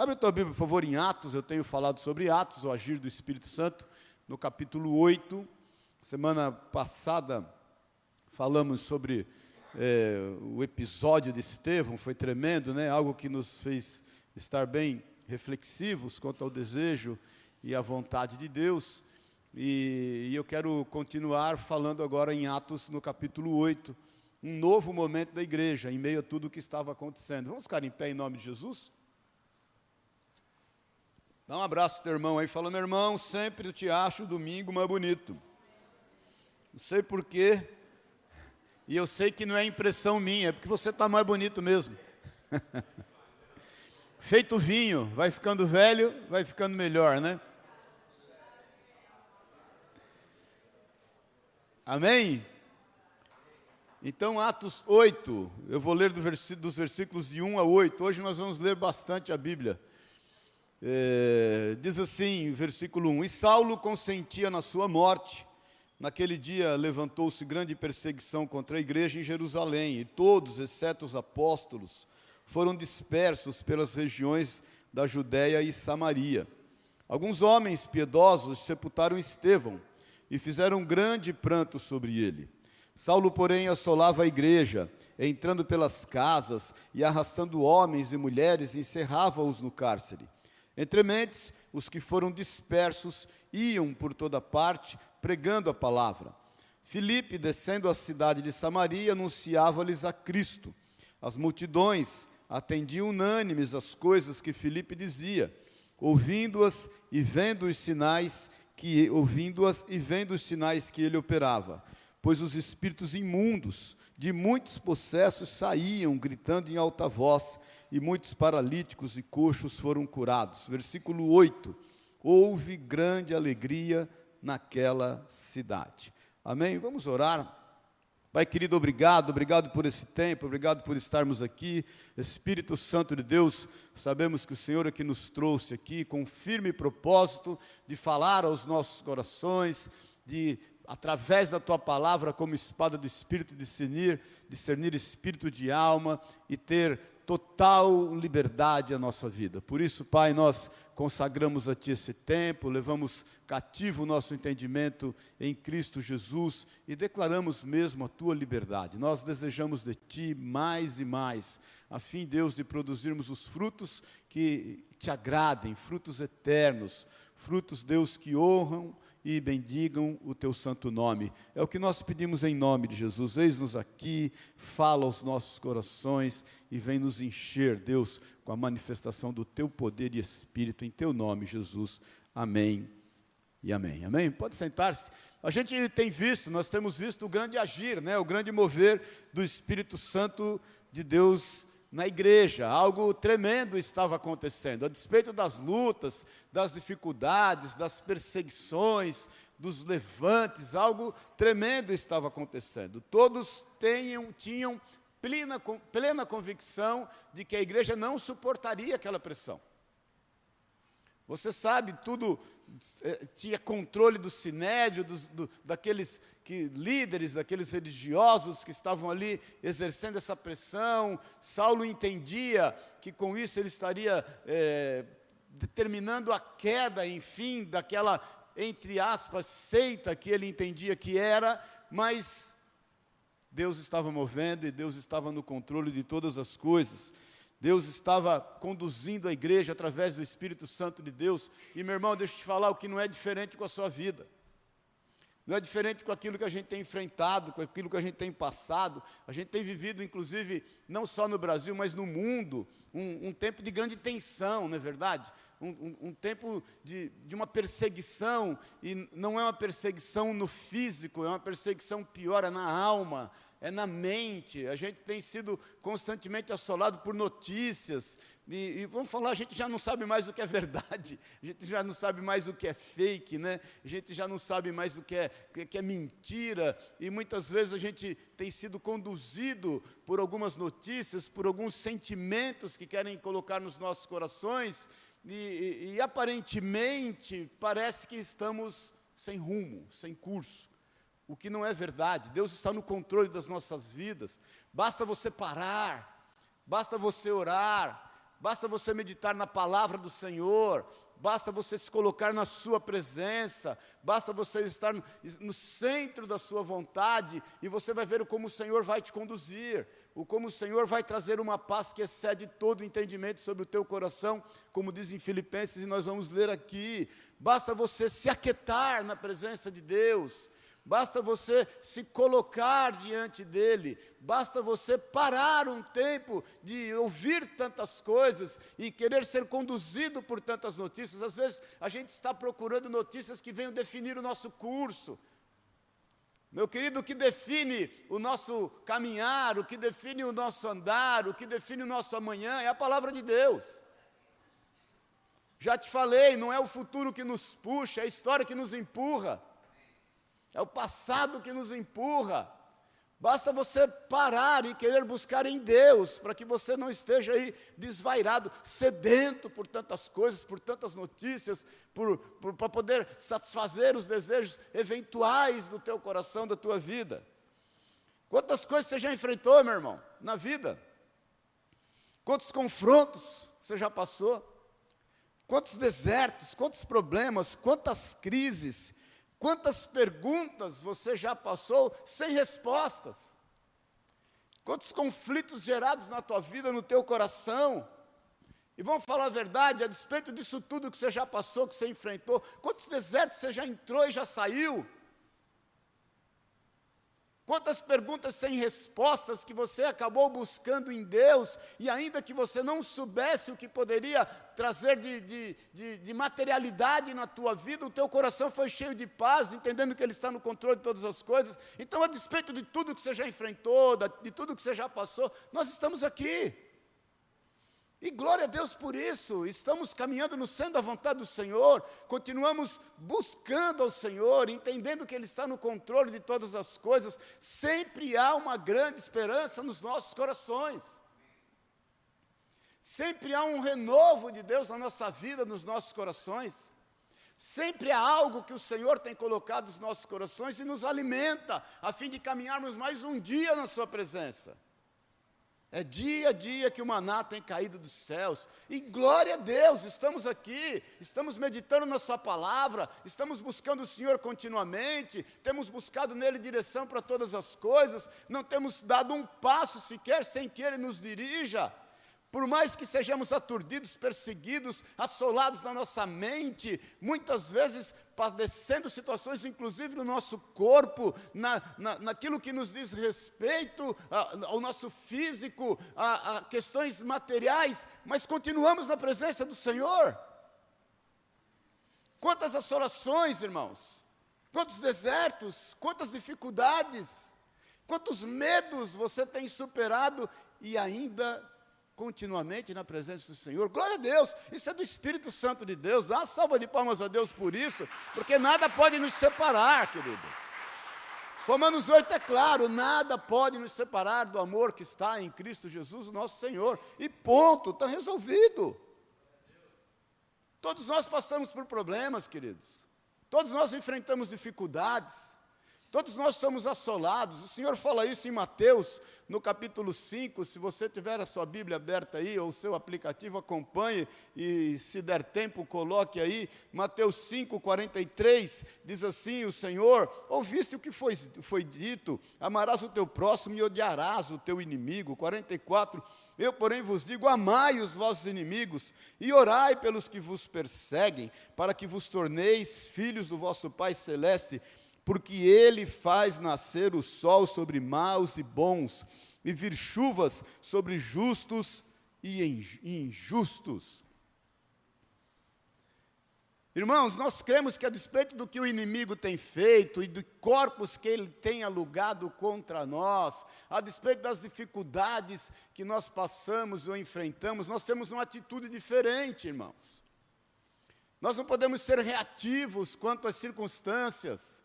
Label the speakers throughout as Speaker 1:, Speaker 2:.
Speaker 1: Abre a tua Bíblia, por favor, em Atos. Eu tenho falado sobre Atos, o agir do Espírito Santo, no capítulo 8. Semana passada falamos sobre é, o episódio de Estevão, foi tremendo, né? Algo que nos fez estar bem reflexivos quanto ao desejo e à vontade de Deus. E, e eu quero continuar falando agora em Atos, no capítulo 8, um novo momento da igreja, em meio a tudo o que estava acontecendo. Vamos ficar em pé em nome de Jesus? Dá um abraço ao teu irmão aí, fala, meu irmão, sempre te acho domingo mais bonito. Não sei porquê, e eu sei que não é impressão minha, é porque você está mais bonito mesmo. Feito vinho, vai ficando velho, vai ficando melhor, né? Amém? Então, Atos 8, eu vou ler do dos versículos de 1 a 8. Hoje nós vamos ler bastante a Bíblia. É, diz assim, versículo 1: E Saulo consentia na sua morte. Naquele dia levantou-se grande perseguição contra a igreja em Jerusalém, e todos, exceto os apóstolos, foram dispersos pelas regiões da Judéia e Samaria. Alguns homens piedosos sepultaram Estevão e fizeram grande pranto sobre ele. Saulo, porém, assolava a igreja, entrando pelas casas e arrastando homens e mulheres, encerrava-os no cárcere. Entre mentes, os que foram dispersos iam por toda parte, pregando a palavra. Filipe, descendo à cidade de Samaria, anunciava-lhes a Cristo. As multidões atendiam unânimes às coisas que Filipe dizia, ouvindo-as e vendo os sinais que ouvindo-as e vendo os sinais que ele operava. Pois os espíritos imundos de muitos possessos saíam gritando em alta voz, e muitos paralíticos e coxos foram curados. Versículo 8: Houve grande alegria naquela cidade. Amém? Vamos orar. Pai querido, obrigado, obrigado por esse tempo, obrigado por estarmos aqui. Espírito Santo de Deus, sabemos que o Senhor é que nos trouxe aqui com firme propósito de falar aos nossos corações, de através da tua palavra, como espada do Espírito, discernir, discernir espírito de alma e ter total liberdade à nossa vida. Por isso, Pai, nós consagramos a Ti esse tempo, levamos cativo o nosso entendimento em Cristo Jesus e declaramos mesmo a Tua liberdade. Nós desejamos de Ti mais e mais, a fim, Deus, de produzirmos os frutos que te agradem, frutos eternos, frutos, Deus, que honram e bendigam o teu santo nome. É o que nós pedimos em nome de Jesus. Eis-nos aqui, fala aos nossos corações e vem nos encher, Deus, com a manifestação do teu poder e espírito em teu nome, Jesus. Amém e amém. Amém? Pode sentar-se. A gente tem visto, nós temos visto o grande agir, né? o grande mover do Espírito Santo de Deus na igreja, algo tremendo estava acontecendo, a despeito das lutas, das dificuldades, das perseguições, dos levantes, algo tremendo estava acontecendo. Todos tenham, tinham plena, plena convicção de que a igreja não suportaria aquela pressão. Você sabe, tudo eh, tinha controle do sinédrio, do, daqueles que, líderes, daqueles religiosos que estavam ali exercendo essa pressão. Saulo entendia que com isso ele estaria é, determinando a queda, enfim, daquela, entre aspas, seita que ele entendia que era, mas Deus estava movendo e Deus estava no controle de todas as coisas. Deus estava conduzindo a igreja através do Espírito Santo de Deus. E meu irmão, deixa eu te falar o que não é diferente com a sua vida. Não é diferente com aquilo que a gente tem enfrentado, com aquilo que a gente tem passado. A gente tem vivido, inclusive, não só no Brasil, mas no mundo, um, um tempo de grande tensão, não é verdade? Um, um, um, tempo de, de uma perseguição, e não é uma perseguição no físico, é uma perseguição pior, é na alma, é na mente. A gente tem sido constantemente assolado por notícias, e, e, vamos falar, a gente já não sabe mais o que é verdade, a gente já não sabe mais o que é fake, né? a gente já não sabe mais o que é, que é mentira, e muitas vezes a gente tem sido conduzido por algumas notícias, por alguns sentimentos que querem colocar nos nossos corações, e, e, e aparentemente parece que estamos sem rumo, sem curso. O que não é verdade, Deus está no controle das nossas vidas, basta você parar, basta você orar, basta você meditar na palavra do Senhor, basta você se colocar na Sua presença, basta você estar no, no, centro da Sua vontade, e você vai ver como o Senhor vai te conduzir, o como o Senhor vai trazer uma paz que excede todo entendimento sobre o teu coração, como diz em Filipenses, e nós vamos ler aqui. Basta você se aquietar na presença de Deus, basta você se colocar diante dele, basta você parar um tempo de ouvir tantas coisas e querer ser conduzido por tantas notícias. Às vezes a gente está procurando notícias que venham definir o nosso curso. Meu querido, o que define o nosso caminhar, o que define o nosso andar, o que define o nosso amanhã é a palavra de Deus. Já te falei, não é o futuro que nos puxa, é a história que nos empurra. É o passado que nos empurra. Basta você parar e querer buscar em Deus, para que você não esteja aí desvairado, sedento por tantas coisas, por tantas notícias, para poder satisfazer os desejos eventuais do teu coração, da tua vida. Quantas coisas você já enfrentou, meu irmão, na vida? Quantos confrontos você já passou? Quantos desertos, quantos problemas, quantas crises, Quantas perguntas você já passou sem respostas? Quantos conflitos gerados na tua vida, no teu coração? E vamos falar a verdade, a despeito disso tudo que você já passou, que você enfrentou, quantos desertos você já entrou e já saiu? Quantas perguntas sem respostas que você acabou buscando em Deus, e ainda que você não soubesse o que poderia trazer de, de, de, de, materialidade na tua vida, o teu coração foi cheio de paz, entendendo que Ele está no controle de todas as coisas. Então, a despeito de tudo que você já enfrentou, de tudo que você já passou, nós estamos aqui. E glória a Deus por isso, estamos caminhando no centro da vontade do Senhor, continuamos buscando ao Senhor, entendendo que Ele está no controle de todas as coisas, sempre há uma grande esperança nos nossos corações, sempre há um renovo de Deus na nossa vida, nos nossos corações, sempre há algo que o Senhor tem colocado nos nossos corações e nos alimenta, a fim de caminharmos mais um dia na Sua presença. É dia a dia que o maná tem caído dos céus. E glória a Deus, estamos aqui, estamos meditando na Sua palavra, estamos buscando o Senhor continuamente, temos buscado nele direção para todas as coisas, não temos dado um passo sequer sem que Ele nos dirija. Por mais que sejamos aturdidos, perseguidos, assolados na nossa mente, muitas vezes padecendo situações, inclusive no nosso corpo, na, na, naquilo que nos diz respeito ao nosso físico, a, a questões materiais, mas continuamos na presença do Senhor. Quantas assolações, irmãos, quantos desertos, quantas dificuldades, quantos medos você tem superado e ainda continuamente na presença do Senhor. Glória a Deus, isso é do Espírito Santo de Deus. Dá uma salva de palmas a Deus por isso, porque nada pode nos separar, querido. Romanos 8 é claro, nada pode nos separar do amor que está em Cristo Jesus, nosso Senhor. E ponto, está resolvido. Todos nós passamos por problemas, queridos. Todos nós enfrentamos dificuldades. Todos nós somos assolados. O Senhor fala isso em Mateus, no capítulo 5. Se você tiver a sua Bíblia aberta aí, ou o seu aplicativo, acompanhe e, se der tempo, coloque aí. Mateus 5, 43 diz assim: O Senhor, ouviste o que foi, foi dito: amarás o teu próximo e odiarás o teu inimigo. 44. Eu, porém, vos digo: amai os vossos inimigos e orai pelos que vos perseguem, para que vos torneis filhos do vosso Pai Celeste porque ele faz nascer o sol sobre maus e bons, e vir chuvas sobre justos e injustos. Irmãos, nós cremos que a despeito do que o inimigo tem feito e de corpos que ele tem alugado contra nós, a despeito das dificuldades que nós passamos ou enfrentamos, nós temos uma atitude diferente, irmãos. Nós não podemos ser reativos quanto às circunstâncias.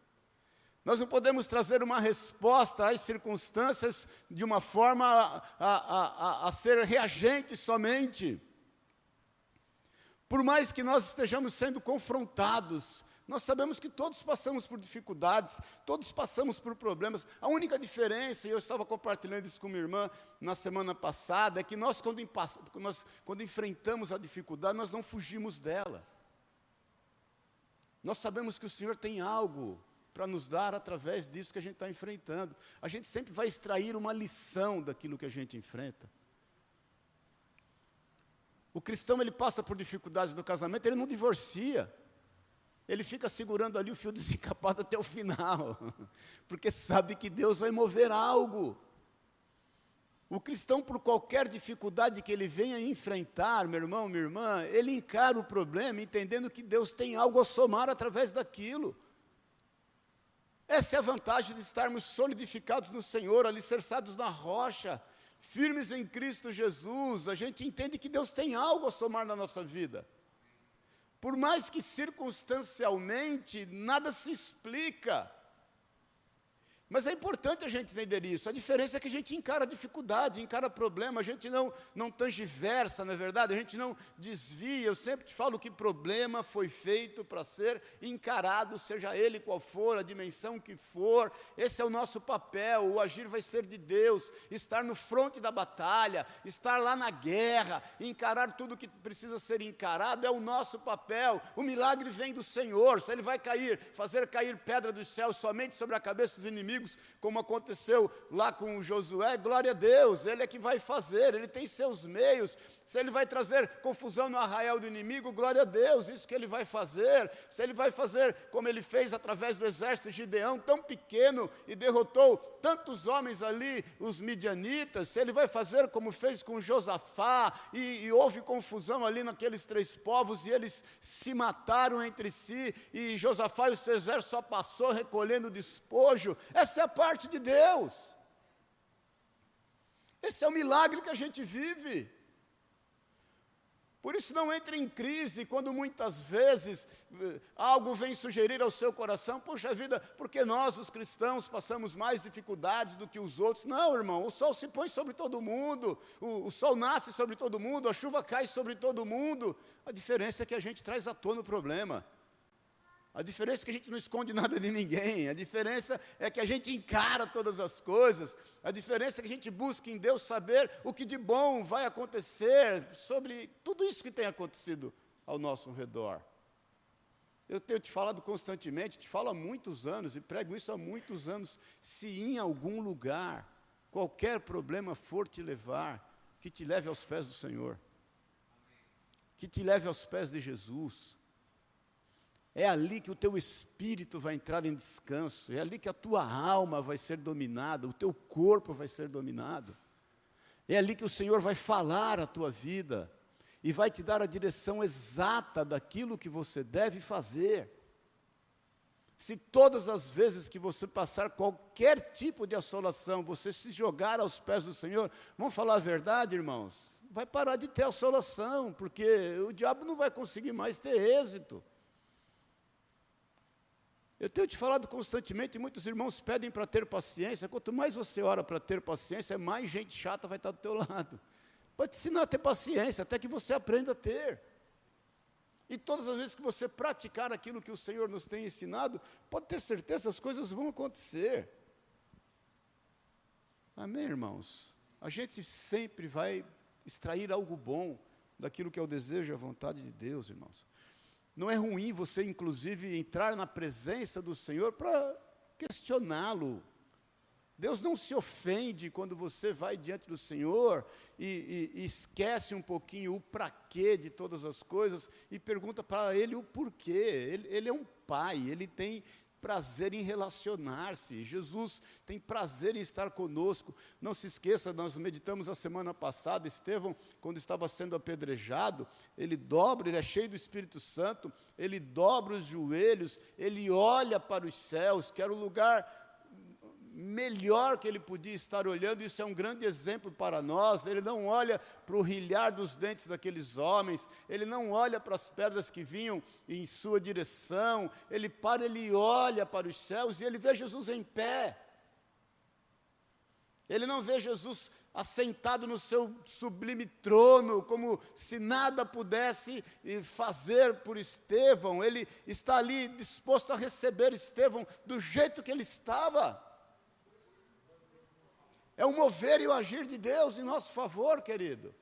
Speaker 1: Nós não podemos trazer uma resposta às circunstâncias de uma forma a, a, a, a, ser reagente somente. Por mais que nós estejamos sendo confrontados, Nós sabemos que todos passamos por dificuldades, todos passamos por problemas. A única diferença, e eu estava compartilhando isso com minha irmã na semana passada, é que nós quando, nós, quando enfrentamos a dificuldade, nós não fugimos dela. Nós sabemos que o Senhor tem algo para nos dar através disso que a gente está enfrentando. A gente sempre vai extrair uma lição daquilo que a gente enfrenta. O cristão ele passa por dificuldades no casamento, ele não divorcia. Ele fica segurando ali o fio desencapado até o final, porque sabe que Deus vai mover algo. O cristão, por qualquer dificuldade que ele venha enfrentar, meu irmão, minha irmã, ele encara o problema entendendo que Deus tem algo a somar através daquilo. Essa é a vantagem de estarmos solidificados no Senhor, alicerçados na rocha, firmes em Cristo Jesus. A gente entende que Deus tem algo a somar na nossa vida. Por mais que circunstancialmente nada se explica, mas é importante a gente entender isso. A diferença é que a gente encara dificuldade, encara problema, a gente não, não tangiversa, não é verdade? A gente não desvia. Eu sempre te falo que problema foi feito para ser encarado, seja ele qual for, a dimensão que for. Esse é o nosso papel. O agir vai ser de Deus. Estar no fronte da batalha, estar lá na guerra, encarar tudo que precisa ser encarado é o nosso papel. O milagre vem do Senhor. Se ele vai cair, fazer cair pedra dos céus somente sobre a cabeça dos inimigos inimigos, como aconteceu lá com Josué, glória a Deus, ele é que vai fazer, ele tem seus meios. Se ele vai trazer confusão no arraial do inimigo, glória a Deus, isso que ele vai fazer. Se ele vai fazer como ele fez através do exército de Gideão, tão pequeno, e derrotou tantos homens ali, os midianitas, se ele vai fazer como fez com Josafá, e, e houve confusão ali naqueles três povos, e eles se mataram entre si, e Josafá e o seu exército só passou recolhendo despojo, essa é a parte de Deus. Esse é o milagre que a gente vive. Por isso não entre em crise quando muitas vezes eh, algo vem sugerir ao seu coração, puxa vida, porque nós os cristãos passamos mais dificuldades do que os outros. Não, irmão, o sol se põe sobre todo mundo, o, o sol nasce sobre todo mundo, a chuva cai sobre todo mundo. A diferença é que a gente traz à tona o problema. A diferença é que a gente não esconde nada de ninguém. A diferença é que a gente encara todas as coisas. A diferença é que a gente busca em Deus saber o que de bom vai acontecer sobre tudo isso que tem acontecido ao nosso redor. Eu tenho te falado constantemente, te falo há muitos anos e prego isso há muitos anos. Se em algum lugar qualquer problema for te levar, que te leve aos pés do Senhor, que te leve aos pés de Jesus é ali que o teu espírito vai entrar em descanso, é ali que a tua alma vai ser dominada, o teu corpo vai ser dominado. É ali que o Senhor vai falar a tua vida e vai te dar a direção exata daquilo que você deve fazer. Se todas as vezes que você passar qualquer tipo de assolação, você se jogar aos pés do Senhor, vamos falar a verdade, irmãos? Vai parar de ter assolação, porque o diabo não vai conseguir mais ter êxito. Eu tenho te falado constantemente, muitos irmãos pedem para ter paciência. Quanto mais você ora para ter paciência, mais gente chata vai estar do teu lado. Para te ensinar a ter paciência, até que você aprenda a ter. E todas as vezes que você praticar aquilo que o Senhor nos tem ensinado, pode ter certeza, as coisas vão acontecer. Amém, irmãos? A gente sempre vai extrair algo bom daquilo que é o desejo e a vontade de Deus, irmãos. Não é ruim você, inclusive, entrar na presença do Senhor para questioná-lo. Deus não se ofende quando você vai diante do Senhor e, e, e esquece um pouquinho o para quê de todas as coisas e pergunta para Ele o porquê. Ele, ele é um pai, ele tem prazer em relacionar-se. Jesus tem prazer em estar conosco. Não se esqueça, nós meditamos a semana passada, Estevão, quando estava sendo apedrejado, ele dobra, ele é cheio do Espírito Santo, ele dobra os joelhos, ele olha para os céus, que era o lugar melhor que ele podia estar olhando, isso é um grande exemplo para nós. Ele não olha para o rilhar dos dentes daqueles homens, ele não olha para as pedras que vinham em sua direção, ele para, ele olha para os céus e ele vê Jesus em pé. Ele não vê Jesus assentado no seu sublime trono, como se nada pudesse fazer por Estevão. Ele está ali disposto a receber Estevão do jeito que ele estava. É o mover e o agir de Deus em nosso favor, querido.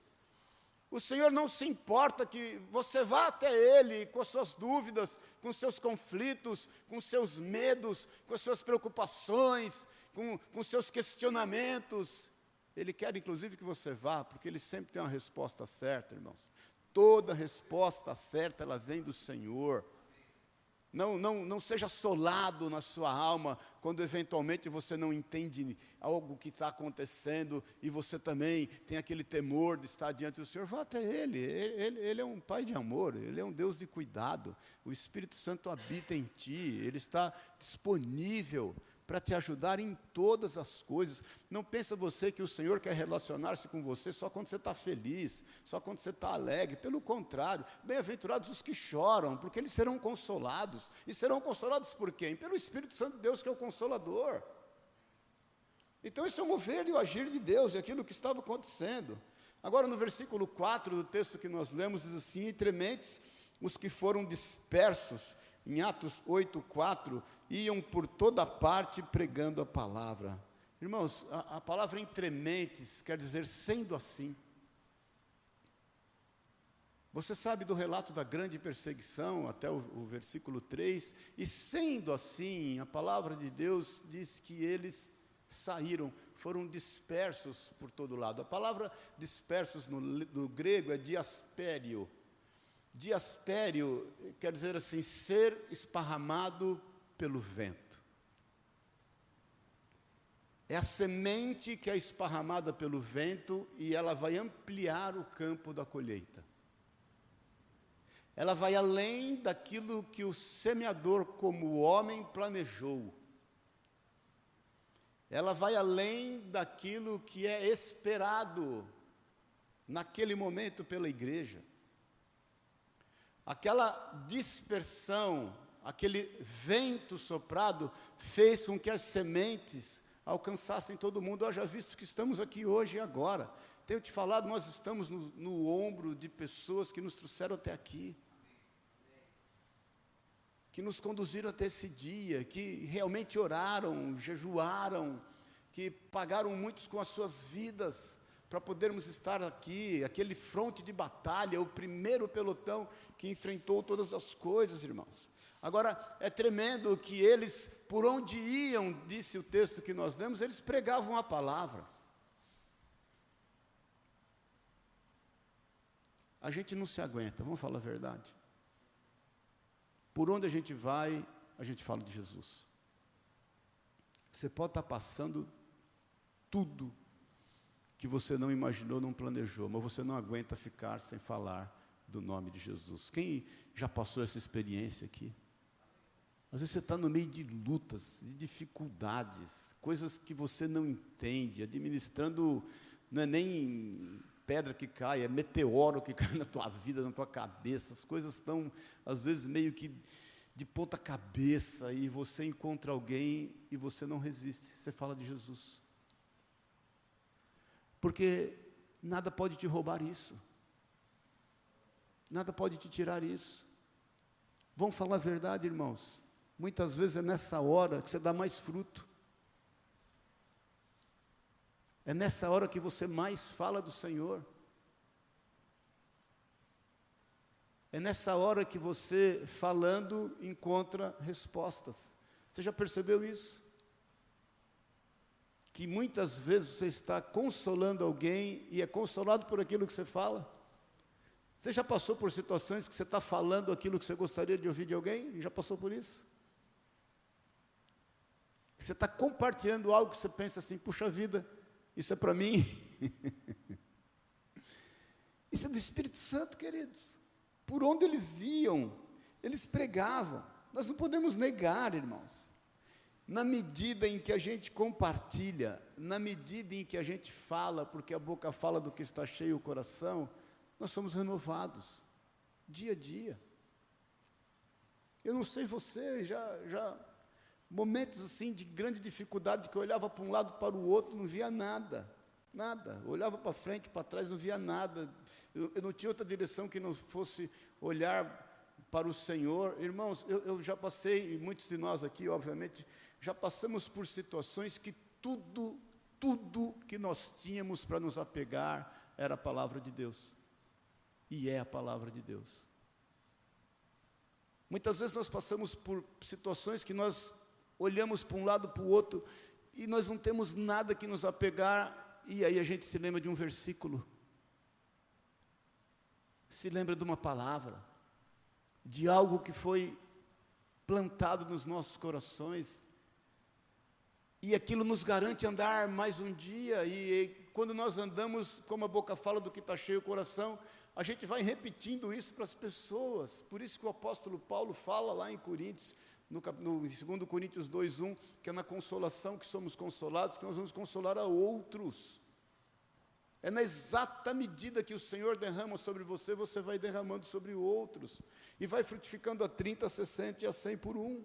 Speaker 1: O Senhor não se importa que você vá até Ele com as suas dúvidas, com seus conflitos, com seus medos, com as suas preocupações, com, com seus questionamentos. Ele quer, inclusive, que você vá, porque Ele sempre tem uma resposta certa, irmãos. Toda resposta certa, ela vem do Senhor. Não, não, não seja assolado na sua alma quando eventualmente você não entende algo que está acontecendo e você também tem aquele temor de estar diante do Senhor. Vá até Ele. Ele, ele. ele, é um Pai de amor, Ele é um Deus de cuidado. O Espírito Santo habita em ti, Ele está disponível para te ajudar em todas as coisas. Não pensa você que o Senhor quer relacionar-se com você só quando você está feliz, só quando você está alegre. Pelo contrário, bem-aventurados os que choram, porque eles serão consolados. E serão consolados por quem? Pelo Espírito Santo de Deus, que é o Consolador. Então, isso é o mover e o agir de Deus, e aquilo que estava acontecendo. Agora, no versículo 4 do texto que nós lemos, diz assim: Entre mentes, os que foram dispersos, em Atos 8, 4, iam por toda parte pregando a palavra. Irmãos, a, a palavra entrementes quer dizer sendo assim. Você sabe do relato da grande perseguição, até o, o, versículo 3, e sendo assim, a palavra de Deus diz que eles saíram, foram dispersos por todo lado. A palavra dispersos no, no grego é diaspério. Diaspério quer dizer assim, ser esparramado pelo vento. É a semente que é esparramada pelo vento e ela vai ampliar o campo da colheita. Ela vai além daquilo que o semeador, como homem, planejou. Ela vai além daquilo que é esperado naquele momento pela igreja. Aquela dispersão aquele vento soprado fez com que as sementes alcançassem todo mundo. Haja visto que estamos aqui hoje e agora. Tenho te falado, nós estamos no, no ombro de pessoas que nos trouxeram até aqui. Que nos conduziram até esse dia, que realmente oraram, jejuaram, que pagaram muitos com as suas vidas para podermos estar aqui, aquele fronte de batalha, o primeiro pelotão que enfrentou todas as coisas, irmãos. Agora, é tremendo que eles, por onde iam, disse o texto que nós lemos, eles pregavam a palavra. A gente não se aguenta, vamos falar a verdade. Por onde a gente vai, a gente fala de Jesus. Você pode estar passando tudo que você não imaginou, não planejou, mas você não aguenta ficar sem falar do nome de Jesus. Quem já passou essa experiência aqui? Às vezes você está no meio de lutas, de dificuldades, coisas que você não entende, administrando, não é nem pedra que cai, é meteoro que cai na tua vida, na tua cabeça, as coisas estão, às vezes, meio que de ponta cabeça, e você encontra alguém e você não resiste, você fala de Jesus. Porque nada pode te roubar isso, nada pode te tirar isso. Vamos falar a verdade, irmãos. Muitas vezes é nessa hora que você dá mais fruto. É nessa hora que você mais fala do Senhor. É nessa hora que você, falando, encontra respostas. Você já percebeu isso? Que muitas vezes você está consolando alguém e é consolado por aquilo que você fala. Você já passou por situações que você está falando aquilo que você gostaria de ouvir de alguém? Já passou por isso? Você está compartilhando algo que você pensa assim, puxa vida, isso é para mim. isso é do Espírito Santo, queridos. Por onde eles iam, eles pregavam. Nós não podemos negar, irmãos. Na medida em que a gente compartilha, na medida em que a gente fala, porque a boca fala do que está cheio o coração, nós somos renovados, dia a dia. Eu não sei você, já, já momentos assim de grande dificuldade, que eu olhava para um lado para o outro, não via nada, nada. Eu olhava para frente, para trás, não via nada. Eu, eu, não tinha outra direção que não fosse olhar para o Senhor. Irmãos, eu, eu já passei, e muitos de nós aqui, obviamente, já passamos por situações que tudo, tudo que nós tínhamos para nos apegar era a palavra de Deus. E é a palavra de Deus. Muitas vezes nós passamos por situações que nós olhamos para um lado para o outro e nós não temos nada que nos apegar, e aí a gente se lembra de um versículo, se lembra de uma palavra, de algo que foi plantado nos nossos corações, e aquilo nos garante andar mais um dia, e, e quando nós andamos, como a boca fala do que está cheio o coração, a gente vai repetindo isso para as pessoas. Por isso que o apóstolo Paulo fala lá em Coríntios, no, no 2 Coríntios 2,1, que é na consolação que somos consolados, que nós vamos consolar a outros. É na exata medida que o Senhor derrama sobre você, você vai derramando sobre outros. E vai frutificando a 30, a 60 e a 100 por um.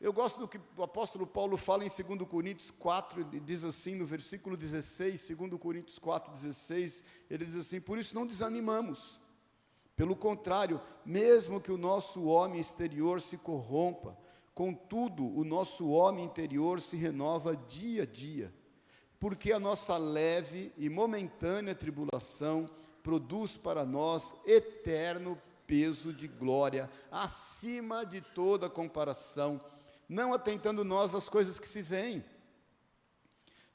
Speaker 1: Eu gosto do que o apóstolo Paulo fala em 2 Coríntios 4, ele diz assim no versículo 16, 2 Coríntios 4, 16, ele diz assim: Por isso não desanimamos. Pelo contrário, mesmo que o nosso homem exterior se corrompa, contudo, o nosso homem interior se renova dia a dia, porque a nossa leve e momentânea tribulação produz para nós eterno peso de glória, acima de toda comparação não atentando nós às coisas que se veem,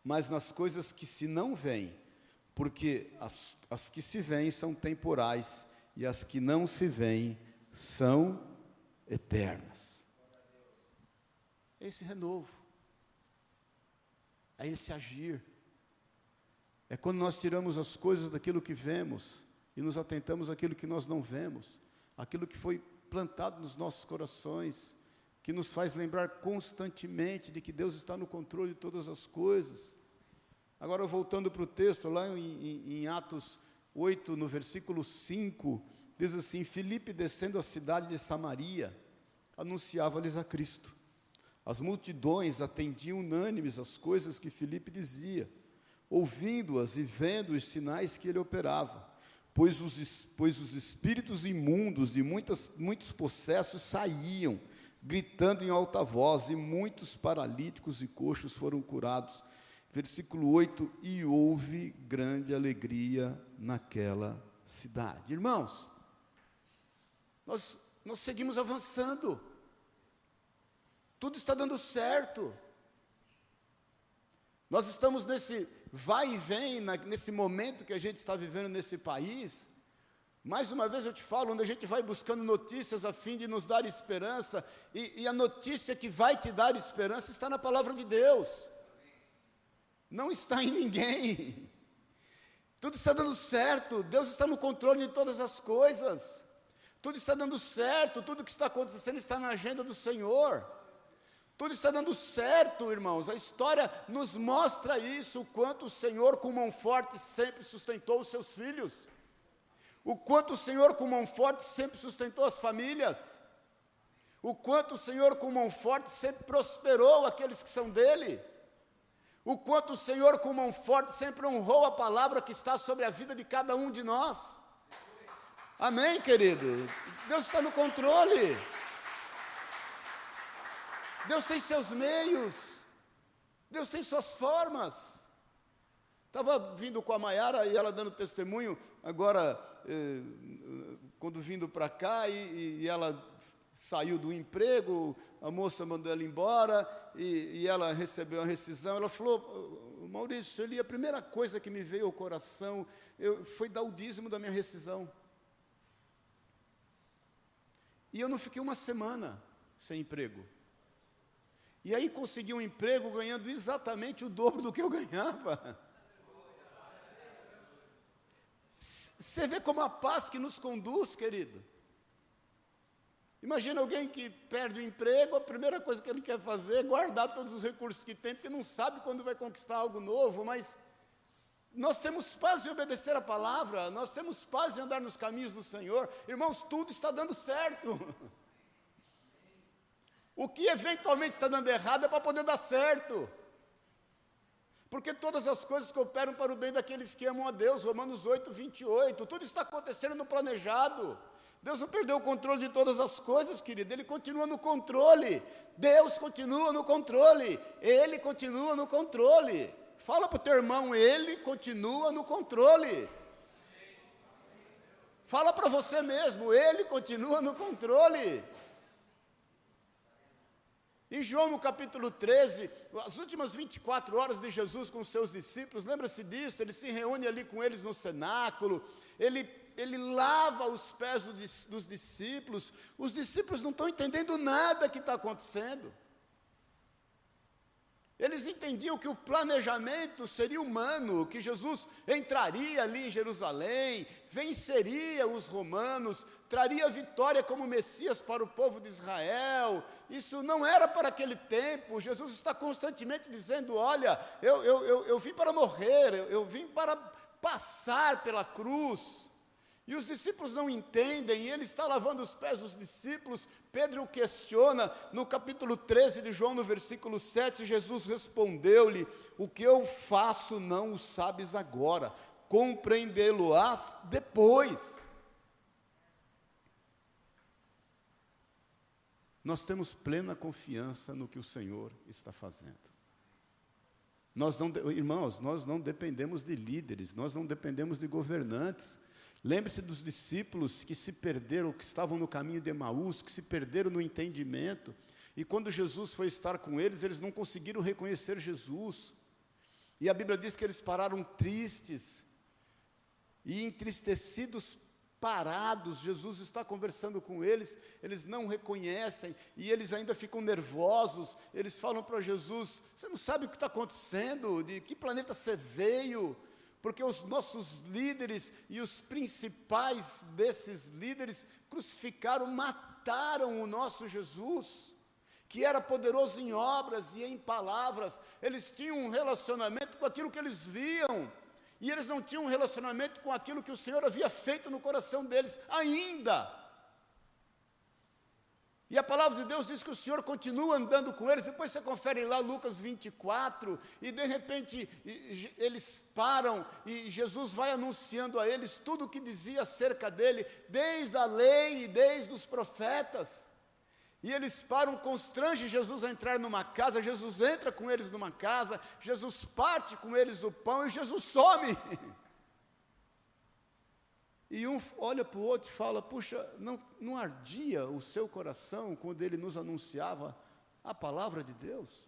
Speaker 1: mas nas coisas que se não veem, porque as, as que se veem são temporais e as que não se veem são eternas. Esse renovo, é esse agir, é quando nós tiramos as coisas daquilo que vemos e nos atentamos àquilo que nós não vemos, aquilo que foi plantado nos nossos corações, que nos faz lembrar constantemente de que Deus está no controle de todas as coisas. Agora, voltando para o texto, lá em, em, em, Atos 8, no versículo 5, diz assim: Filipe, descendo a cidade de Samaria, anunciava-lhes a Cristo. As multidões atendiam unânimes às coisas que Filipe dizia, ouvindo-as e vendo os sinais que ele operava, pois os, pois os espíritos imundos de muitas, muitos possessos saíam gritando em alta voz, e muitos paralíticos e coxos foram curados. Versículo 8: E houve grande alegria naquela cidade. Irmãos, nós, nós seguimos avançando, tudo está dando certo. Nós estamos nesse vai e vem, na, nesse momento que a gente está vivendo nesse país, mais uma vez eu te falo, onde a gente vai buscando notícias a fim de nos dar esperança, e, e, a notícia que vai te dar esperança está na palavra de Deus, não está em ninguém. Tudo está dando certo, Deus está no controle de todas as coisas, tudo está dando certo, tudo que está acontecendo está na agenda do Senhor. Tudo está dando certo, irmãos. A história nos mostra isso, o quanto o Senhor, com mão forte, sempre sustentou os seus filhos o quanto o Senhor com mão forte sempre sustentou as famílias, o quanto o Senhor com mão forte sempre prosperou aqueles que são dele, o quanto o Senhor com mão forte sempre honrou a palavra que está sobre a vida de cada um de nós. Amém, querido? Deus está no controle. Deus tem seus meios. Deus tem suas formas. Estava vindo com a Maiara e ela dando testemunho, agora, eh, quando vindo para cá, e, e, ela saiu do emprego, a moça mandou ela embora, e, e ela recebeu a rescisão. Ela falou: Maurício, ali, a primeira coisa que me veio ao coração eu, foi dar o dízimo da minha rescisão. E eu não fiquei uma semana sem emprego. E aí consegui um emprego ganhando exatamente o dobro do que eu ganhava. Você vê como a paz que nos conduz, querido. Imagina alguém que perde o emprego, a primeira coisa que ele quer fazer é guardar todos os recursos que tem, porque não sabe quando vai conquistar algo novo, mas nós temos paz em obedecer a palavra, nós temos paz em andar nos caminhos do Senhor. Irmãos, tudo está dando certo. O que eventualmente está dando errado é para poder dar certo. Porque todas as coisas cooperam para o bem daqueles que amam a Deus, Romanos 8, 28. Tudo está acontecendo no planejado. Deus não perdeu o controle de todas as coisas, querido, Ele continua no controle. Deus continua no controle. Ele continua no controle. Fala para o teu irmão, Ele continua no controle. Fala para você mesmo, Ele continua no controle. Em João no capítulo 13, as últimas 24 horas de Jesus com os seus discípulos, lembra-se disso? Ele se reúne ali com eles no cenáculo, ele, ele lava os pés dos discípulos, os discípulos não estão entendendo nada que está acontecendo. Eles entendiam que o planejamento seria humano, que Jesus entraria ali em Jerusalém, venceria os romanos, traria vitória como Messias para o povo de Israel. Isso não era para aquele tempo. Jesus está constantemente dizendo: Olha, eu, eu, eu, eu vim para morrer, eu, eu vim para passar pela cruz. E os discípulos não entendem, e ele está lavando os pés dos discípulos. Pedro o questiona, no capítulo 13 de João, no versículo 7, Jesus respondeu-lhe: O que eu faço não o sabes agora, compreendê-lo-ás depois. Nós temos plena confiança no que o Senhor está fazendo. Nós não, irmãos, nós não dependemos de líderes, nós não dependemos de governantes, Lembre-se dos discípulos que se perderam, que estavam no caminho de Emaús, que se perderam no entendimento. E quando Jesus foi estar com eles, eles não conseguiram reconhecer Jesus. E a Bíblia diz que eles pararam tristes e entristecidos, parados. Jesus está conversando com eles, eles não reconhecem e eles ainda ficam nervosos. Eles falam para Jesus: Você não sabe o que está acontecendo? De que planeta você veio? Porque os nossos líderes e os principais desses líderes crucificaram, mataram o nosso Jesus, que era poderoso em obras e em palavras, eles tinham um relacionamento com aquilo que eles viam, e eles não tinham um relacionamento com aquilo que o Senhor havia feito no coração deles ainda. E a palavra de Deus diz que o Senhor continua andando com eles. Depois você confere lá Lucas 24, e de repente eles param e Jesus vai anunciando a eles tudo o que dizia acerca dele, desde a lei e desde os profetas. E eles param, constrange Jesus a entrar numa casa, Jesus entra com eles numa casa, Jesus parte com eles o pão e Jesus some. E um olha para o outro e fala: Puxa, não, não ardia o seu coração quando ele nos anunciava a palavra de Deus?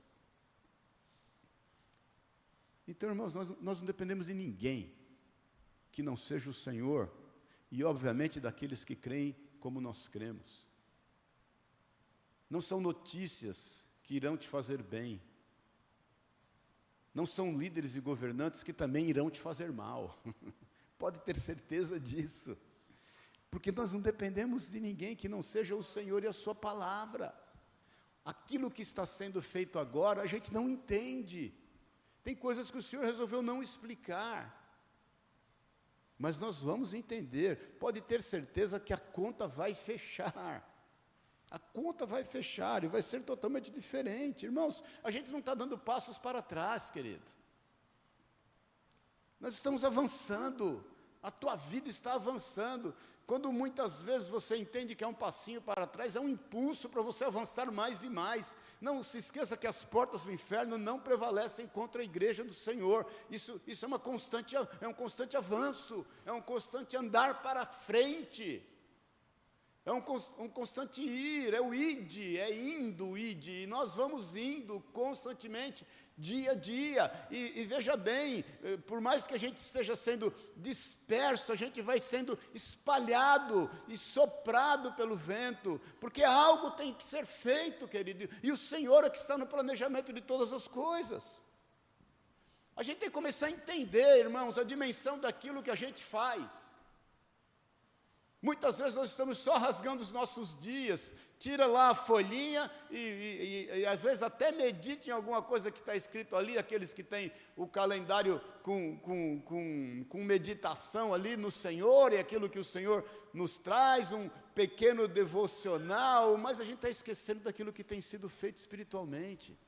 Speaker 1: Então, irmãos, nós, nós não dependemos de ninguém que não seja o Senhor e, obviamente, daqueles que creem como nós cremos. Não são notícias que irão te fazer bem. Não são líderes e governantes que também irão te fazer mal. Pode ter certeza disso. Porque nós não dependemos de ninguém que não seja o Senhor e a Sua palavra. Aquilo que está sendo feito agora, a gente não entende. Tem coisas que o Senhor resolveu não explicar. Mas nós vamos entender. Pode ter certeza que a conta vai fechar. A conta vai fechar e vai ser totalmente diferente. Irmãos, a gente não está dando passos para trás, querido. Nós estamos avançando, a tua vida está avançando. Quando muitas vezes você entende que é um passinho para trás, é um impulso para você avançar mais e mais. Não se esqueça que as portas do inferno não prevalecem contra a igreja do Senhor. Isso, isso é, uma constante, é um constante avanço, é um constante andar para frente é um, um, constante ir, é o id, é indo, id, e nós vamos indo constantemente, dia a dia, e, e, veja bem, eh, por mais que a gente esteja sendo disperso, a gente vai sendo espalhado e soprado pelo vento, porque algo tem que ser feito, querido, e o Senhor é que está no planejamento de todas as coisas. A gente tem que começar a entender, irmãos, a dimensão daquilo que a gente faz. Muitas vezes nós estamos só rasgando os nossos dias, tira lá a folhinha e, e, e, e, às vezes até medite em alguma coisa que está escrito ali, aqueles que têm o calendário com, com, com, com meditação ali no Senhor e aquilo que o Senhor nos traz, um pequeno devocional, mas a gente está esquecendo daquilo que tem sido feito espiritualmente.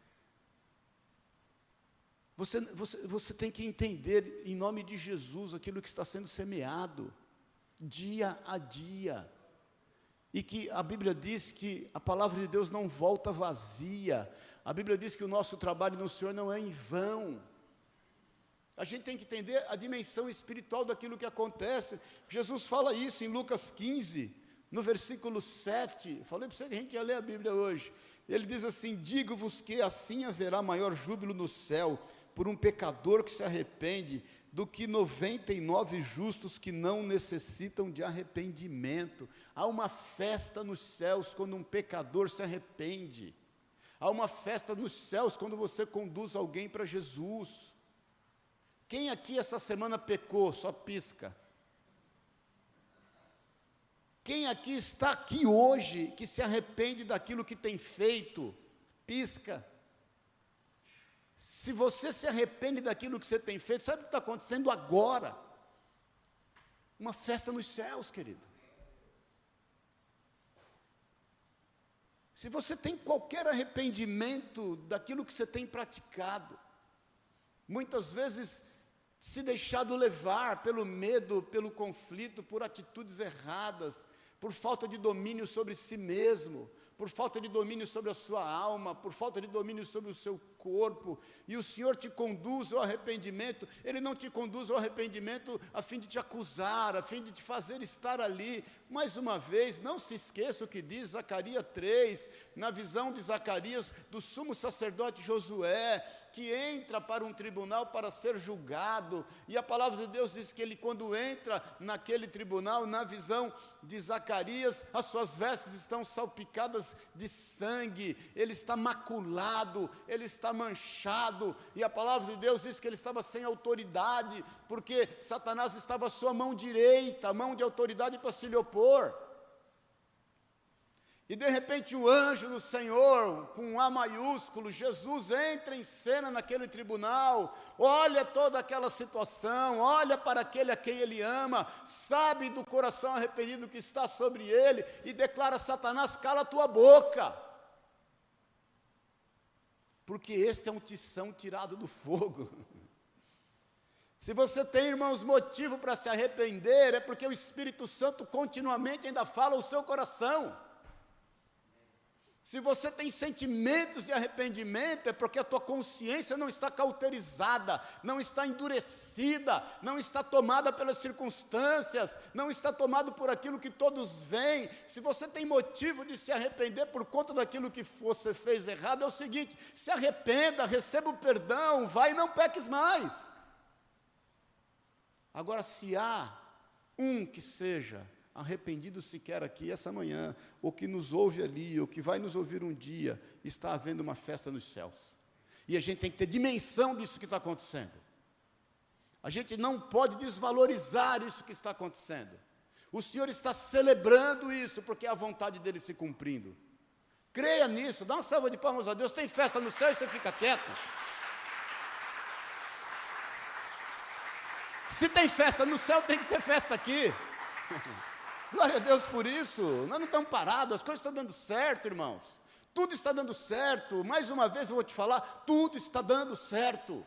Speaker 1: Você, você, você tem que entender, em nome de Jesus, aquilo que está sendo semeado, dia a dia. E que a Bíblia diz que a palavra de Deus não volta vazia. A Bíblia diz que o nosso trabalho no Senhor não é em vão. A gente tem que entender a dimensão espiritual daquilo que acontece. Jesus fala isso em Lucas 15, no versículo 7. Falei para você que a gente ia ler a Bíblia hoje. Ele diz assim: Digo-vos que assim haverá maior júbilo no céu por um pecador que se arrepende do que 99 justos que não necessitam de arrependimento. Há uma festa nos céus quando um pecador se arrepende. Há uma festa nos céus quando você conduz alguém para Jesus. Quem aqui essa semana pecou? Só pisca. Quem aqui está aqui hoje que se arrepende daquilo que tem feito? Pisca. Se você se arrepende daquilo que você tem feito, sabe o que está acontecendo agora? Uma festa nos céus, querido. Se você tem qualquer arrependimento daquilo que você tem praticado, muitas vezes se deixado levar pelo medo, pelo conflito, por atitudes erradas, por falta de domínio sobre si mesmo, por falta de domínio sobre a sua alma, por falta de domínio sobre o seu corpo, e o Senhor te conduz ao arrependimento, Ele não te conduz ao arrependimento a fim de te acusar, a fim de te fazer estar ali. Mais uma vez, não se esqueça o que diz Zacarias 3, na visão de Zacarias, do sumo sacerdote Josué, que entra para um tribunal para ser julgado, e a palavra de Deus diz que ele, quando entra naquele tribunal, na visão de Zacarias, as suas vestes estão salpicadas de sangue, ele está maculado, ele está manchado, e a palavra de Deus diz que ele estava sem autoridade, porque Satanás estava à sua mão direita, a mão de autoridade para se lhe opor. E de repente o anjo do Senhor, com um A maiúsculo, Jesus entra em cena naquele tribunal, olha toda aquela situação, olha para aquele a quem ele ama, sabe do coração arrependido que está sobre ele e declara Satanás: cala tua boca. Porque este é um tição tirado do fogo. Se você tem, irmãos, motivo para se arrepender, é porque o Espírito Santo continuamente ainda fala o seu coração. Se você tem sentimentos de arrependimento, é porque a tua consciência não está cauterizada, não está endurecida, não está tomada pelas circunstâncias, não está tomado por aquilo que todos veem. Se você tem motivo de se arrepender por conta daquilo que você fez errado, é o seguinte: se arrependa, receba o perdão, vai e não peques mais. Agora, se há um que seja arrependido sequer aqui essa manhã, ou que nos ouve ali, ou que vai nos ouvir um dia, está havendo uma festa nos céus. E a gente tem que ter dimensão disso que está acontecendo. A gente não pode desvalorizar isso que está acontecendo. O Senhor está celebrando isso, porque é a vontade dele se cumprindo. Creia nisso, dá uma salva de palmas a Deus. Tem festa no céu e você fica quieto. Se tem festa no céu, tem que ter festa aqui. Glória a Deus por isso. Nós não estamos parados, as coisas estão dando certo, irmãos. Tudo está dando certo. Mais uma vez eu vou te falar: tudo está dando certo.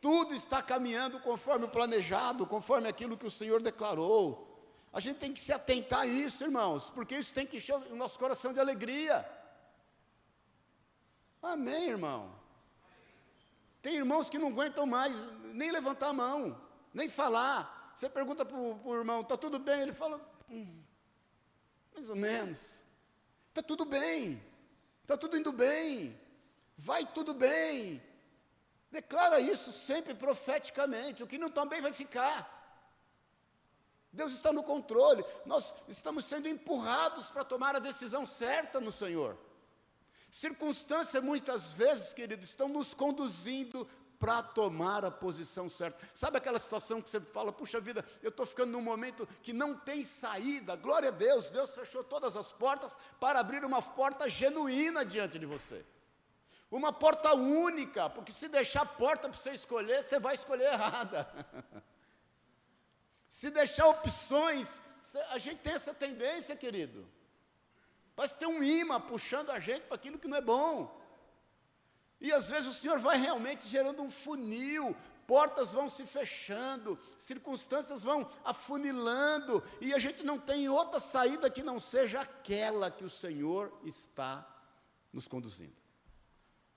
Speaker 1: Tudo está caminhando conforme o planejado, conforme aquilo que o Senhor declarou. A gente tem que se atentar a isso, irmãos, porque isso tem que encher o nosso coração de alegria. Amém, irmão. Tem irmãos que não aguentam mais nem levantar a mão, nem falar. Você pergunta para o irmão, está tudo bem? Ele fala, hum, mais ou menos. Está tudo bem, está tudo indo bem, vai tudo bem. Declara isso sempre profeticamente, o que não está bem vai ficar. Deus está no controle, nós estamos sendo empurrados para tomar a decisão certa no Senhor. Circunstâncias, muitas vezes, queridos, estão nos conduzindo para tomar a posição certa. Sabe aquela situação que você fala, puxa vida, eu estou ficando num momento que não tem saída, glória a Deus, Deus fechou todas as portas para abrir uma porta genuína diante de você. Uma porta única, porque se deixar a porta para você escolher, você vai escolher errada. se deixar opções, a gente tem essa tendência, querido. Parece ter um imã puxando a gente para aquilo que não é bom. E às vezes o Senhor vai realmente gerando um funil, portas vão se fechando, circunstâncias vão afunilando, e a gente não tem outra saída que não seja aquela que o Senhor está nos conduzindo.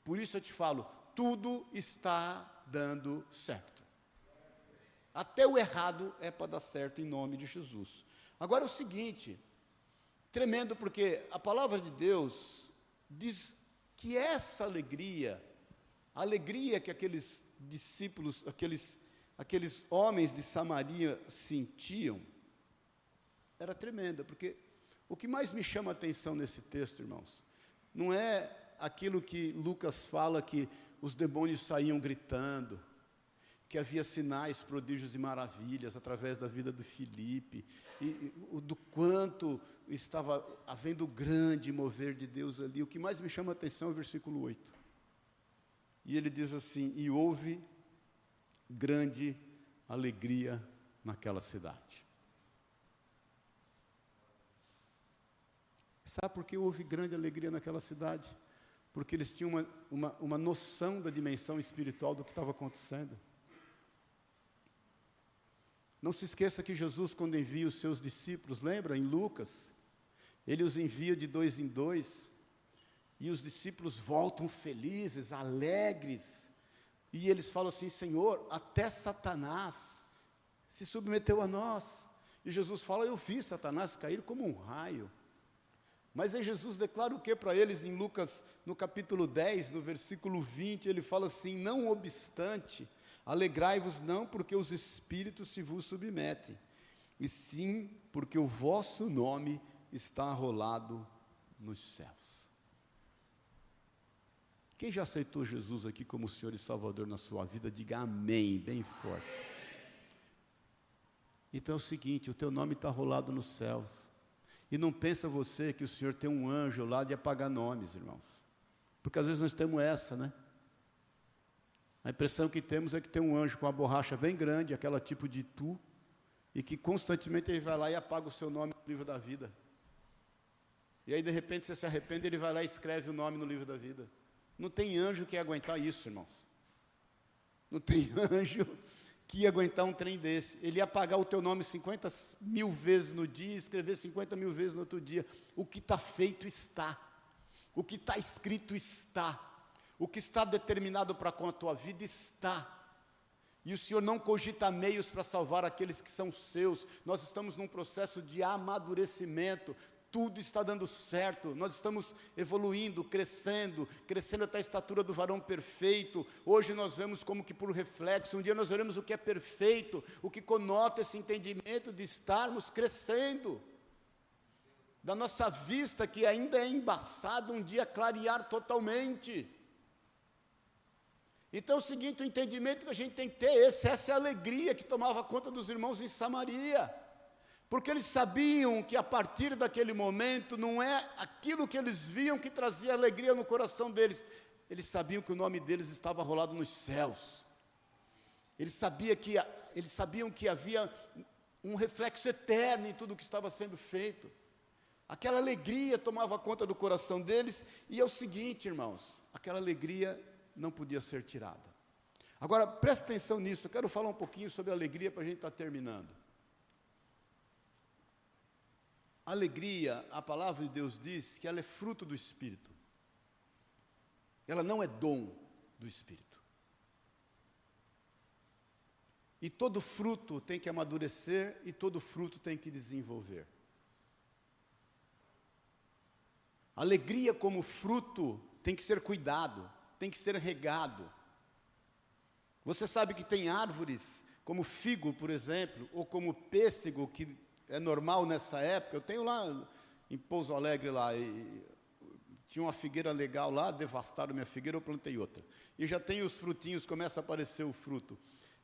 Speaker 1: Por isso eu te falo, tudo está dando certo. Até o errado é para dar certo em nome de Jesus. Agora é o seguinte, tremendo, porque a palavra de Deus diz que essa alegria, a alegria que aqueles discípulos, aqueles, aqueles homens de Samaria sentiam, era tremenda, porque o que mais me chama a atenção nesse texto, irmãos, não é aquilo que Lucas fala que os demônios saíam gritando, que havia sinais, prodígios e maravilhas através da vida do Filipe, e, e do quanto estava havendo grande mover de Deus ali. O que mais me chama a atenção é o versículo 8. E ele diz assim: E houve grande alegria naquela cidade. Sabe por que houve grande alegria naquela cidade? Porque eles tinham uma, uma, uma noção da dimensão espiritual do que estava acontecendo. Não se esqueça que Jesus, quando envia os seus discípulos, lembra em Lucas, ele os envia de dois em dois, e os discípulos voltam felizes, alegres, e eles falam assim: Senhor, até Satanás se submeteu a nós. E Jesus fala: Eu vi Satanás cair como um raio. Mas aí Jesus declara o que para eles em Lucas, no capítulo 10, no versículo 20, ele fala assim: Não obstante, Alegrai-vos não porque os espíritos se vos submetem, e sim porque o vosso nome está arrolado nos céus. Quem já aceitou Jesus aqui como Senhor e Salvador na sua vida, diga amém, bem forte. Então é o seguinte: o teu nome está rolado nos céus. E não pensa você que o Senhor tem um anjo lá de apagar nomes, irmãos. Porque às vezes nós temos essa, né? A impressão que temos é que tem um anjo com uma borracha bem grande, aquela tipo de tu, e que constantemente ele vai lá e apaga o seu nome no livro da vida. E aí, de repente, você se arrepende, ele vai lá e escreve o nome no livro da vida. Não tem anjo que ia aguentar isso, irmãos. Não tem anjo que ia aguentar um trem desse. Ele ia apagar o teu nome 50 mil vezes no dia, escrever 50 mil vezes no outro dia. O que está feito está. O que está escrito está. O que está determinado para com a tua vida está. E o Senhor não cogita meios para salvar aqueles que são seus. Nós estamos num processo de amadurecimento. Tudo está dando certo, nós estamos evoluindo, crescendo, crescendo até a estatura do varão perfeito. Hoje nós vemos como que por reflexo, um dia nós veremos o que é perfeito, o que conota esse entendimento de estarmos crescendo da nossa vista que ainda é embaçada, um dia clarear totalmente. Então o seguinte, o entendimento que a gente tem que ter é esse, essa é a alegria que tomava conta dos irmãos em Samaria. Porque eles sabiam que a partir daquele momento não é aquilo que eles viam que trazia alegria no coração deles. Eles sabiam que o nome deles estava rolado nos céus. Eles, sabia que, eles sabiam que havia um reflexo eterno em tudo o que estava sendo feito. Aquela alegria tomava conta do coração deles, e é o seguinte, irmãos: aquela alegria não podia ser tirada. Agora, preste atenção nisso, eu quero falar um pouquinho sobre alegria para a gente estar tá terminando. Alegria, a palavra de Deus diz que ela é fruto do Espírito. Ela não é dom do Espírito. E todo fruto tem que amadurecer e todo fruto tem que desenvolver. Alegria como fruto tem que ser cuidado tem que ser regado. Você sabe que tem árvores, como figo, por exemplo, ou como pêssego, que é normal nessa época. Eu tenho lá em Pouso Alegre, lá, Tinha uma figueira legal lá, devastaram minha figueira, eu plantei outra. E já tem os frutinhos, começa a aparecer o fruto.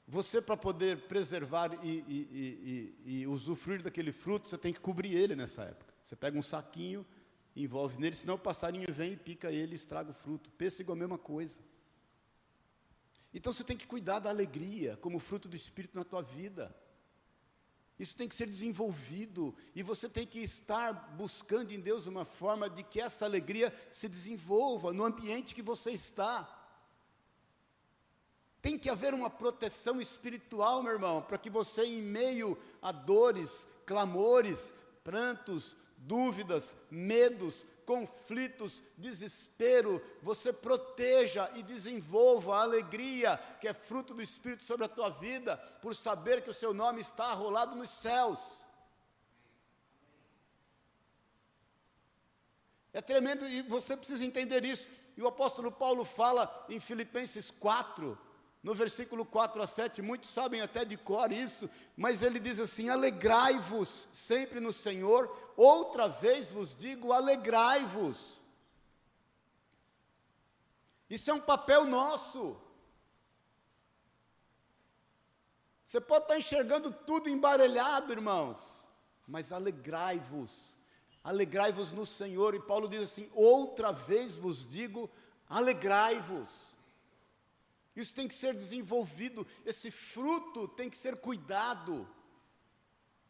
Speaker 1: Você, para poder preservar e, e, e, e, usufruir daquele fruto, você tem que cobrir ele nessa época. Você pega um saquinho, envolve nele, senão o passarinho vem e pica ele e estraga o fruto. Pêssego é a mesma coisa. Então você tem que cuidar da alegria como fruto do Espírito na tua vida. Isso tem que ser desenvolvido e você tem que estar buscando em Deus uma forma de que essa alegria se desenvolva no ambiente que você está. Tem que haver uma proteção espiritual, meu irmão, para que você, em meio a dores, clamores, prantos, dúvidas, medos, conflitos, desespero, você proteja e desenvolva a alegria que é fruto do Espírito sobre a tua vida, por saber que o seu nome está arrolado nos céus. É tremendo e você precisa entender isso. E o apóstolo Paulo fala em Filipenses 4, no versículo 4 a 7, muitos sabem até de cor isso, mas ele diz assim: Alegrai-vos sempre no Senhor, outra vez vos digo, alegrai-vos. Isso é um papel nosso. Você pode estar enxergando tudo embarelhado, irmãos, mas alegrai-vos, alegrai-vos no Senhor. E Paulo diz assim: outra vez vos digo, alegrai-vos. Isso tem que ser desenvolvido, esse fruto tem que ser cuidado,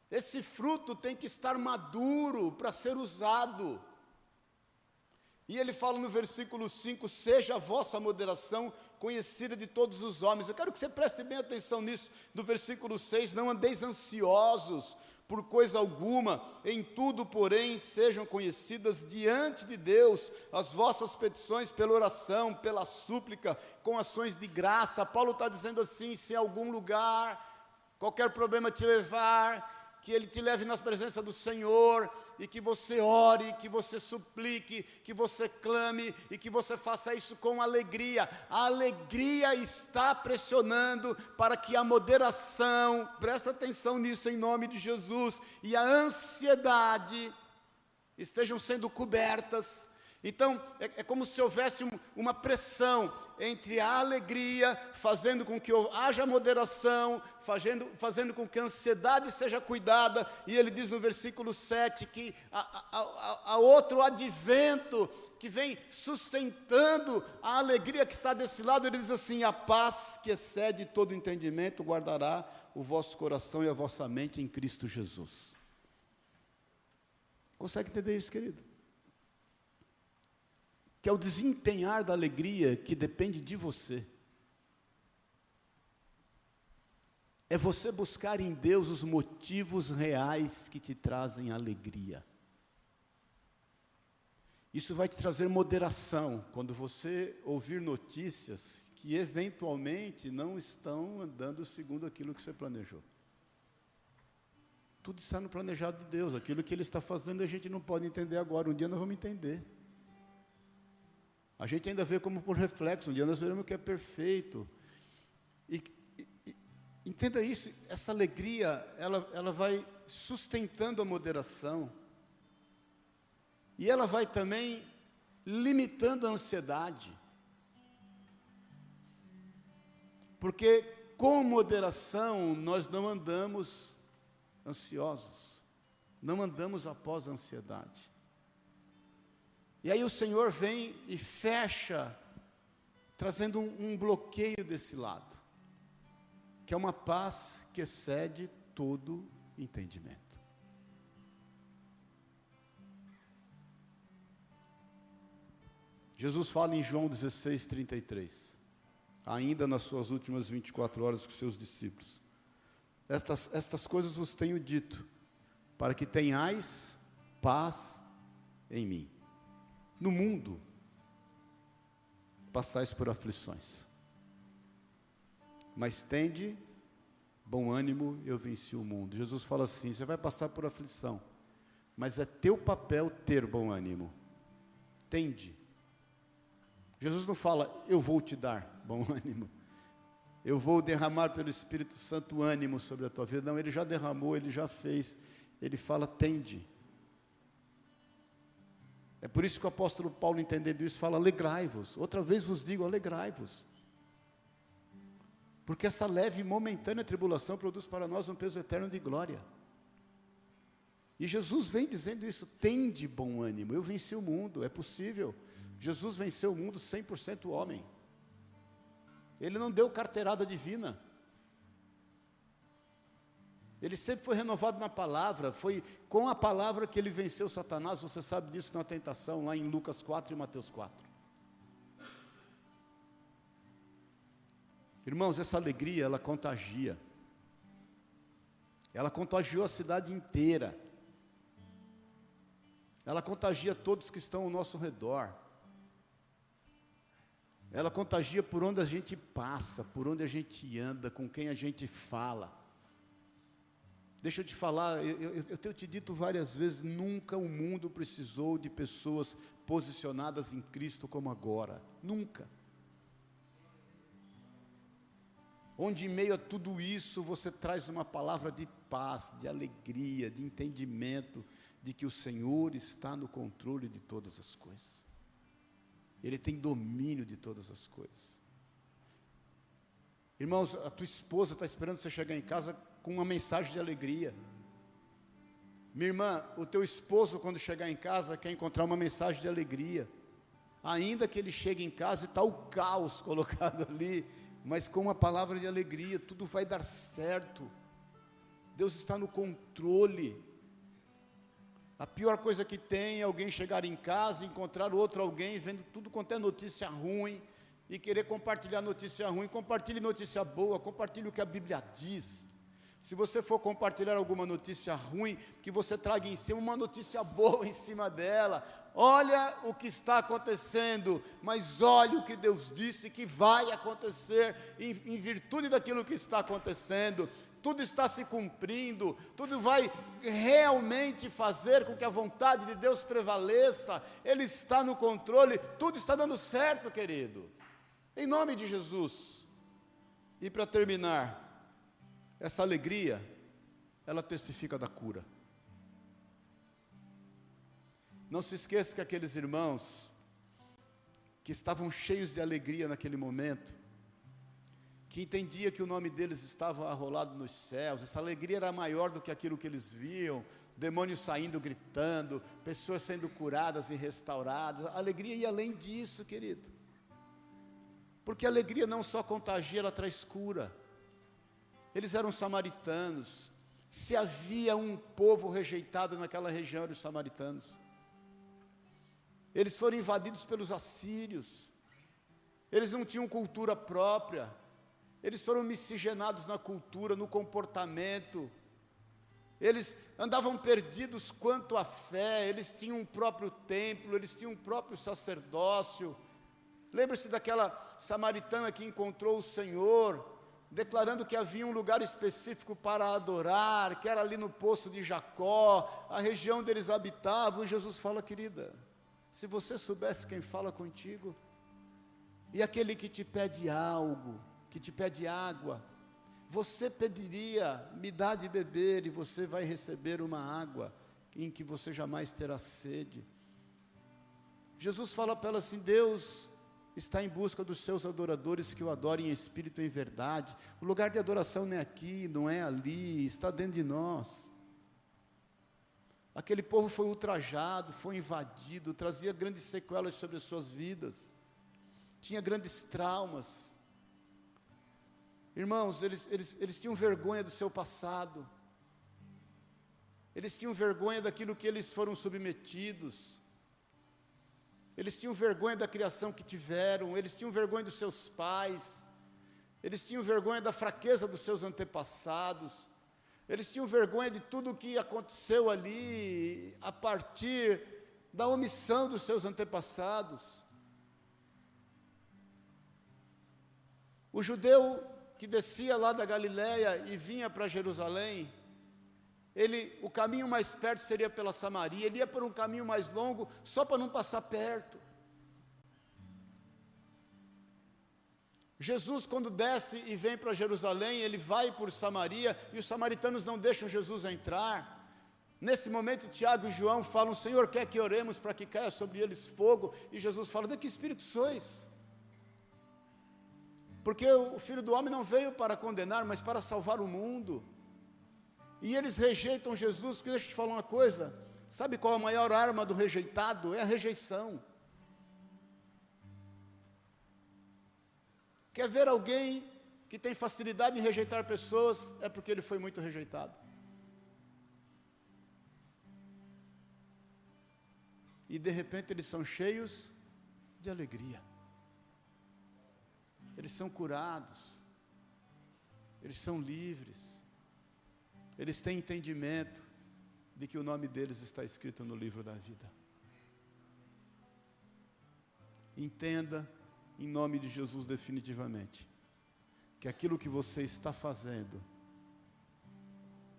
Speaker 1: esse fruto tem que estar maduro para ser usado. E ele fala no versículo 5: Seja a vossa moderação conhecida de todos os homens. Eu quero que você preste bem atenção nisso, no versículo 6: Não andeis ansiosos por coisa alguma, em tudo, porém, sejam conhecidas diante de Deus as vossas petições pela oração, pela súplica, com ações de graça. Paulo está dizendo assim: se em algum lugar, qualquer problema te levar, que ele te leve nas presenças do Senhor, e que você ore, que você suplique, que você clame e que você faça isso com alegria. A alegria está pressionando para que a moderação, presta atenção nisso em nome de Jesus, e a ansiedade estejam sendo cobertas então, é, é, como se houvesse um, uma pressão entre a alegria, fazendo com que haja moderação, fazendo, fazendo com que a ansiedade seja cuidada, e ele diz no versículo 7 que há outro advento que vem sustentando a alegria que está desse lado, ele diz assim: a paz que excede todo entendimento guardará o vosso coração e a vossa mente em Cristo Jesus. Consegue entender isso, querido? Que é o desempenhar da alegria que depende de você. É você buscar em Deus os motivos reais que te trazem alegria. Isso vai te trazer moderação quando você ouvir notícias que eventualmente não estão andando segundo aquilo que você planejou. Tudo está no planejado de Deus, aquilo que Ele está fazendo a gente não pode entender agora, um dia nós vamos entender. A gente ainda vê como por reflexo, um dia nós veremos que é perfeito. E, e, entenda isso, essa alegria, ela, ela vai sustentando a moderação. E ela vai também limitando a ansiedade. Porque com moderação nós não andamos ansiosos, não andamos após a ansiedade. E aí o Senhor vem e fecha, trazendo um, um bloqueio desse lado, que é uma paz que excede todo entendimento. Jesus fala em João 16, 33, ainda nas suas últimas 24 horas com seus discípulos: Estas, estas coisas vos tenho dito, para que tenhais paz em mim no mundo passais por aflições. Mas tende bom ânimo, eu venci o mundo. Jesus fala assim: você vai passar por aflição, mas é teu papel ter bom ânimo. Tende. Jesus não fala, eu vou te dar bom ânimo. Eu vou derramar pelo Espírito Santo ânimo sobre a tua vida. Não, ele já derramou, ele já fez. Ele fala, tende. É por isso que o apóstolo Paulo, entendendo isso, fala: alegrai-vos. Outra vez vos digo: alegrai-vos. Porque essa leve e momentânea tribulação produz para nós um peso eterno de glória. E Jesus vem dizendo isso: tem de bom ânimo, eu venci o mundo, é possível. Jesus venceu o mundo 100% homem. Ele não deu carteirada divina. Ele sempre foi renovado na palavra, foi com a palavra que ele venceu Satanás, você sabe disso na tentação, lá em Lucas 4 e Mateus 4. Irmãos, essa alegria, ela contagia. Ela contagiou a cidade inteira. Ela contagia todos que estão ao nosso redor. Ela contagia por onde a gente passa, por onde a gente anda, com quem a gente fala. Deixa eu te falar, eu, eu, eu, tenho te dito várias vezes: nunca o mundo precisou de pessoas posicionadas em Cristo como agora. Nunca. Onde em meio a tudo isso você traz uma palavra de paz, de alegria, de entendimento de que o Senhor está no controle de todas as coisas. Ele tem domínio de todas as coisas. Irmãos, a tua esposa está esperando você chegar em casa com uma mensagem de alegria. Minha irmã, o teu esposo, quando chegar em casa, quer encontrar uma mensagem de alegria. Ainda que ele chegue em casa e está o caos colocado ali, mas com uma palavra de alegria, tudo vai dar certo. Deus está no controle. A pior coisa que tem é alguém chegar em casa e encontrar outro alguém vendo tudo quanto é notícia ruim e querer compartilhar notícia ruim. Compartilhe notícia boa, compartilhe o que a Bíblia diz. Se você for compartilhar alguma notícia ruim, que você traga em cima uma notícia boa em cima dela. Olha o que está acontecendo, mas olhe o que Deus disse que vai acontecer em, em virtude daquilo que está acontecendo. Tudo está se cumprindo, tudo vai realmente fazer com que a vontade de Deus prevaleça. Ele está no controle, tudo está dando certo, querido. Em nome de Jesus. E para terminar, essa alegria, ela testifica da cura. Não se esqueça que aqueles irmãos que estavam cheios de alegria naquele momento, que entendia que o nome deles estava arrolado nos céus, essa alegria era maior do que aquilo que eles viam, demônios saindo gritando, pessoas sendo curadas e restauradas, a alegria ia além disso, querido. Porque a alegria não só contagia, ela traz cura. Eles eram samaritanos. Se havia um povo rejeitado naquela região, eram os samaritanos. Eles foram invadidos pelos assírios. Eles não tinham cultura própria. Eles foram miscigenados na cultura, no comportamento. Eles andavam perdidos quanto à fé, eles tinham um próprio templo, eles tinham um próprio sacerdócio. Lembre-se daquela samaritana que encontrou o Senhor, declarando que havia um lugar específico para adorar, que era ali no poço de Jacó, a região onde eles habitavam, e Jesus fala, querida, se você soubesse quem fala contigo, e aquele que te pede algo, que te pede água, você pediria, me dá de beber, e você vai receber uma água em que você jamais terá sede. Jesus fala para ela assim: Deus está em busca dos seus adoradores que o adorem em espírito e em verdade. O lugar de adoração não é aqui, não é ali, está dentro de nós. Aquele povo foi ultrajado, foi invadido, trazia grandes sequelas sobre as suas vidas, tinha grandes traumas. Irmãos, eles, eles, eles tinham vergonha do seu passado, eles tinham vergonha daquilo que eles foram submetidos, eles tinham vergonha da criação que tiveram, eles tinham vergonha dos seus pais, eles tinham vergonha da fraqueza dos seus antepassados, eles tinham vergonha de tudo o que aconteceu ali a partir da omissão dos seus antepassados. O judeu que descia lá da Galiléia e vinha para Jerusalém, ele, o caminho mais perto seria pela Samaria, ele ia por um caminho mais longo só para não passar perto. Jesus, quando desce e vem para Jerusalém, ele vai por Samaria e os samaritanos não deixam Jesus entrar. Nesse momento, Tiago e João falam: Senhor, quer que oremos para que caia sobre eles fogo? E Jesus fala: De que espírito sois? Porque o filho do homem não veio para condenar, mas para salvar o mundo. E eles rejeitam Jesus, porque deixa eu te falar uma coisa: sabe qual a maior arma do rejeitado? É a rejeição. Quer ver alguém que tem facilidade em rejeitar pessoas? É porque ele foi muito rejeitado. E de repente eles são cheios de alegria. Eles são curados. Eles são livres eles têm entendimento de que o nome deles está escrito no livro da vida. Entenda, em nome de Jesus, definitivamente, que aquilo que você está fazendo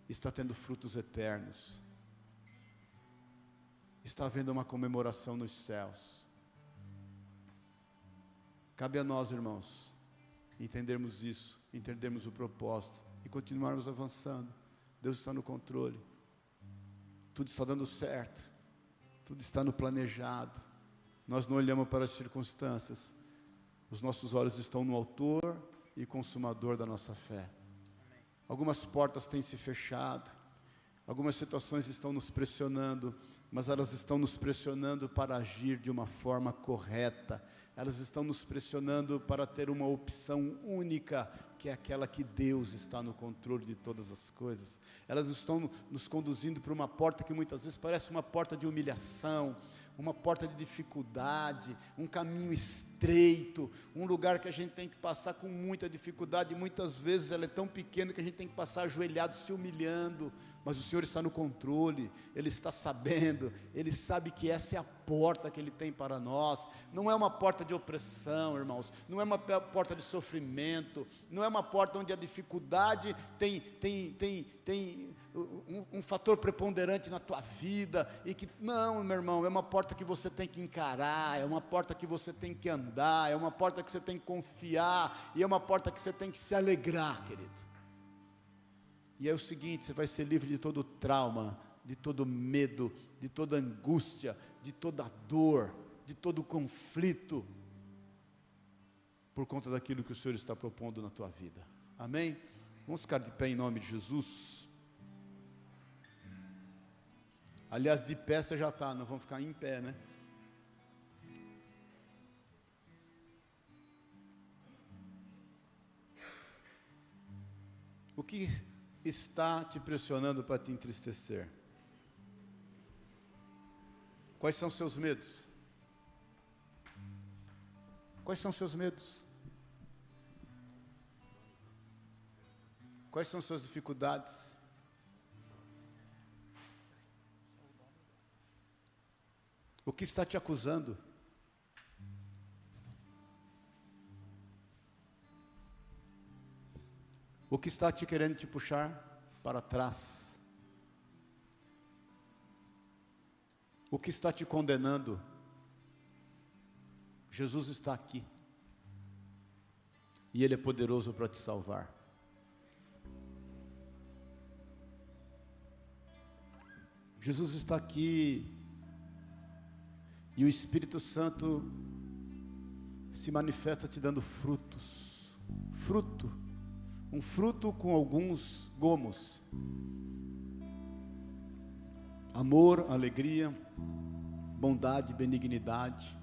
Speaker 1: está tendo frutos eternos, está havendo uma comemoração nos céus. Cabe a nós, irmãos, entendermos isso, entendermos o propósito e continuarmos avançando. Deus está no controle. Tudo está dando certo. Tudo está no planejado. Nós não olhamos para as circunstâncias. Os nossos olhos estão no autor e consumador da nossa fé. Algumas portas têm se fechado. Algumas situações estão nos pressionando, mas elas estão nos pressionando para agir de uma forma correta. Elas estão nos pressionando para ter uma opção única que é aquela que Deus está no controle de todas as coisas. Elas estão nos conduzindo para uma porta que muitas vezes parece uma porta de humilhação, uma porta de dificuldade, um caminho estreito, um lugar que a gente tem que passar com muita dificuldade, e muitas vezes ela é tão pequena que a gente tem que passar ajoelhado, se humilhando, mas o Senhor está no controle, Ele está sabendo, Ele sabe que essa é a porta que Ele tem para nós, não é uma porta de opressão, irmãos, não é uma porta de sofrimento, não é uma porta onde a dificuldade tem, tem, tem, tem um, um fator preponderante na tua vida, e que, não, meu irmão, é uma porta que você tem que encarar, é uma porta que você tem que andar, é uma porta que você tem que confiar, e é uma porta que você tem que se alegrar, querido. E é o seguinte: você vai ser livre de todo trauma, de todo medo, de toda angústia, de toda dor, de todo conflito, por conta daquilo que o Senhor está propondo na tua vida. Amém? Vamos ficar de pé em nome de Jesus. Aliás, de pé você já está, não vamos ficar em pé, né? O que está te pressionando para te entristecer? Quais são seus medos? Quais são seus medos? Quais são suas dificuldades? O que está te acusando? O que está te querendo te puxar para trás? O que está te condenando? Jesus está aqui. E Ele é poderoso para te salvar. Jesus está aqui. E o Espírito Santo se manifesta te dando frutos. Fruto um fruto com alguns gomos. Amor, alegria, bondade, benignidade,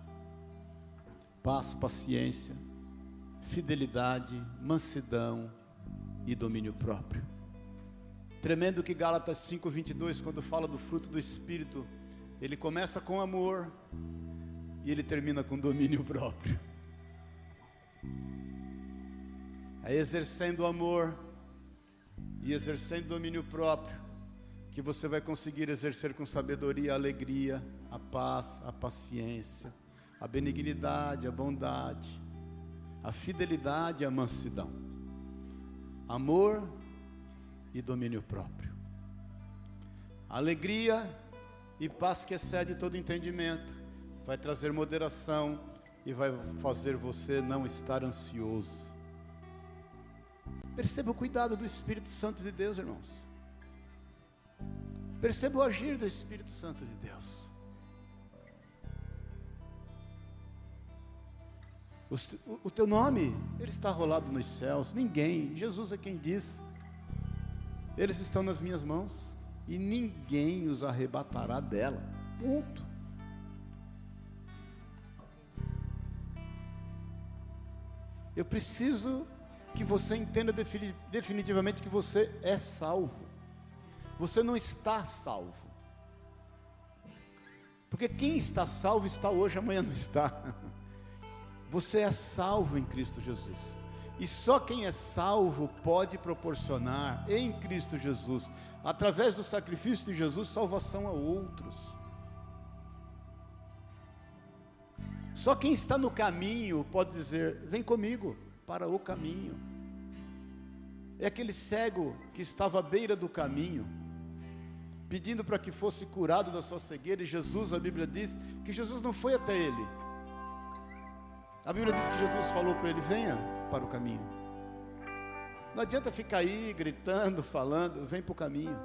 Speaker 1: paz, paciência, fidelidade, mansidão e domínio próprio. Tremendo que Gálatas 5:22, quando fala do fruto do espírito, ele começa com amor e ele termina com domínio próprio é exercendo amor e exercendo domínio próprio, que você vai conseguir exercer com sabedoria a alegria, a paz, a paciência, a benignidade, a bondade, a fidelidade a mansidão. Amor e domínio próprio. Alegria e paz que excede todo entendimento, vai trazer moderação e vai fazer você não estar ansioso Perceba o cuidado do Espírito Santo de Deus, irmãos. Perceba o agir do Espírito Santo de Deus. O, o teu nome, ele está rolado nos céus. Ninguém, Jesus é quem diz. Eles estão nas minhas mãos e ninguém os arrebatará dela. Ponto. Eu preciso que você entenda definitivamente que você é salvo. Você não está salvo. Porque quem está salvo está hoje, amanhã não está. Você é salvo em Cristo Jesus. E só quem é salvo pode proporcionar em Cristo Jesus, através do sacrifício de Jesus, salvação a outros. Só quem está no caminho pode dizer: Vem comigo para o caminho. É aquele cego que estava à beira do caminho, pedindo para que fosse curado da sua cegueira, e Jesus, a Bíblia diz que Jesus não foi até ele. A Bíblia diz que Jesus falou para ele: Venha para o caminho. Não adianta ficar aí gritando, falando, vem para o caminho.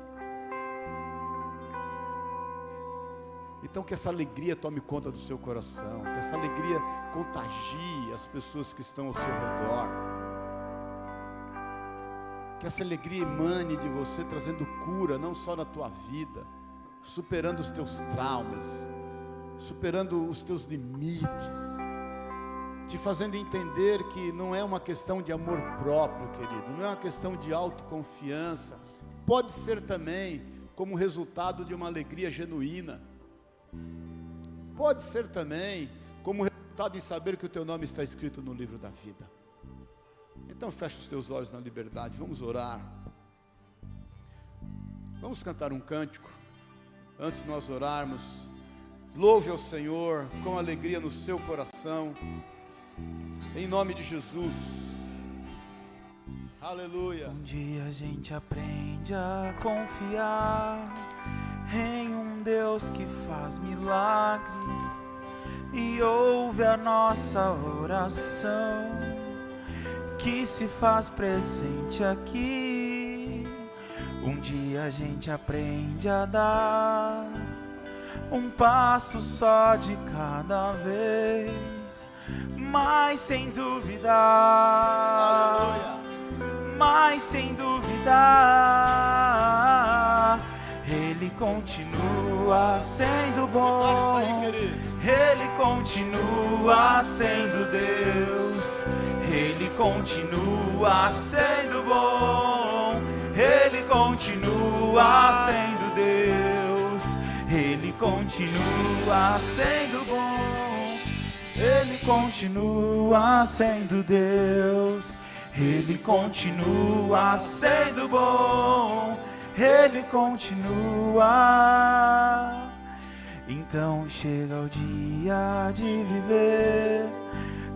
Speaker 1: Então que essa alegria tome conta do seu coração, que essa alegria contagie as pessoas que estão ao seu redor. Que essa alegria emane de você trazendo cura, não só na tua vida, superando os teus traumas, superando os teus limites, te fazendo entender que não é uma questão de amor próprio, querido, não é uma questão de autoconfiança, pode ser também como resultado de uma alegria genuína Pode ser também como resultado de saber que o teu nome está escrito no livro da vida. Então fecha os teus olhos na liberdade, vamos orar. Vamos cantar um cântico. Antes de nós orarmos, louve ao Senhor com alegria no seu coração. Em nome de Jesus. Aleluia.
Speaker 2: Um dia a gente aprende a confiar em um Deus que faz milagres e ouve a nossa oração, que se faz presente aqui. Um dia a gente aprende a dar um passo só de cada vez, mas sem duvidar, mas sem duvidar ele continua sendo bom. Ele continua sendo Deus. Ele continua sendo bom. Ele continua sendo Deus. Ele continua sendo bom. Ele continua sendo Deus. Ele continua sendo bom ele continua. Então chega o dia de viver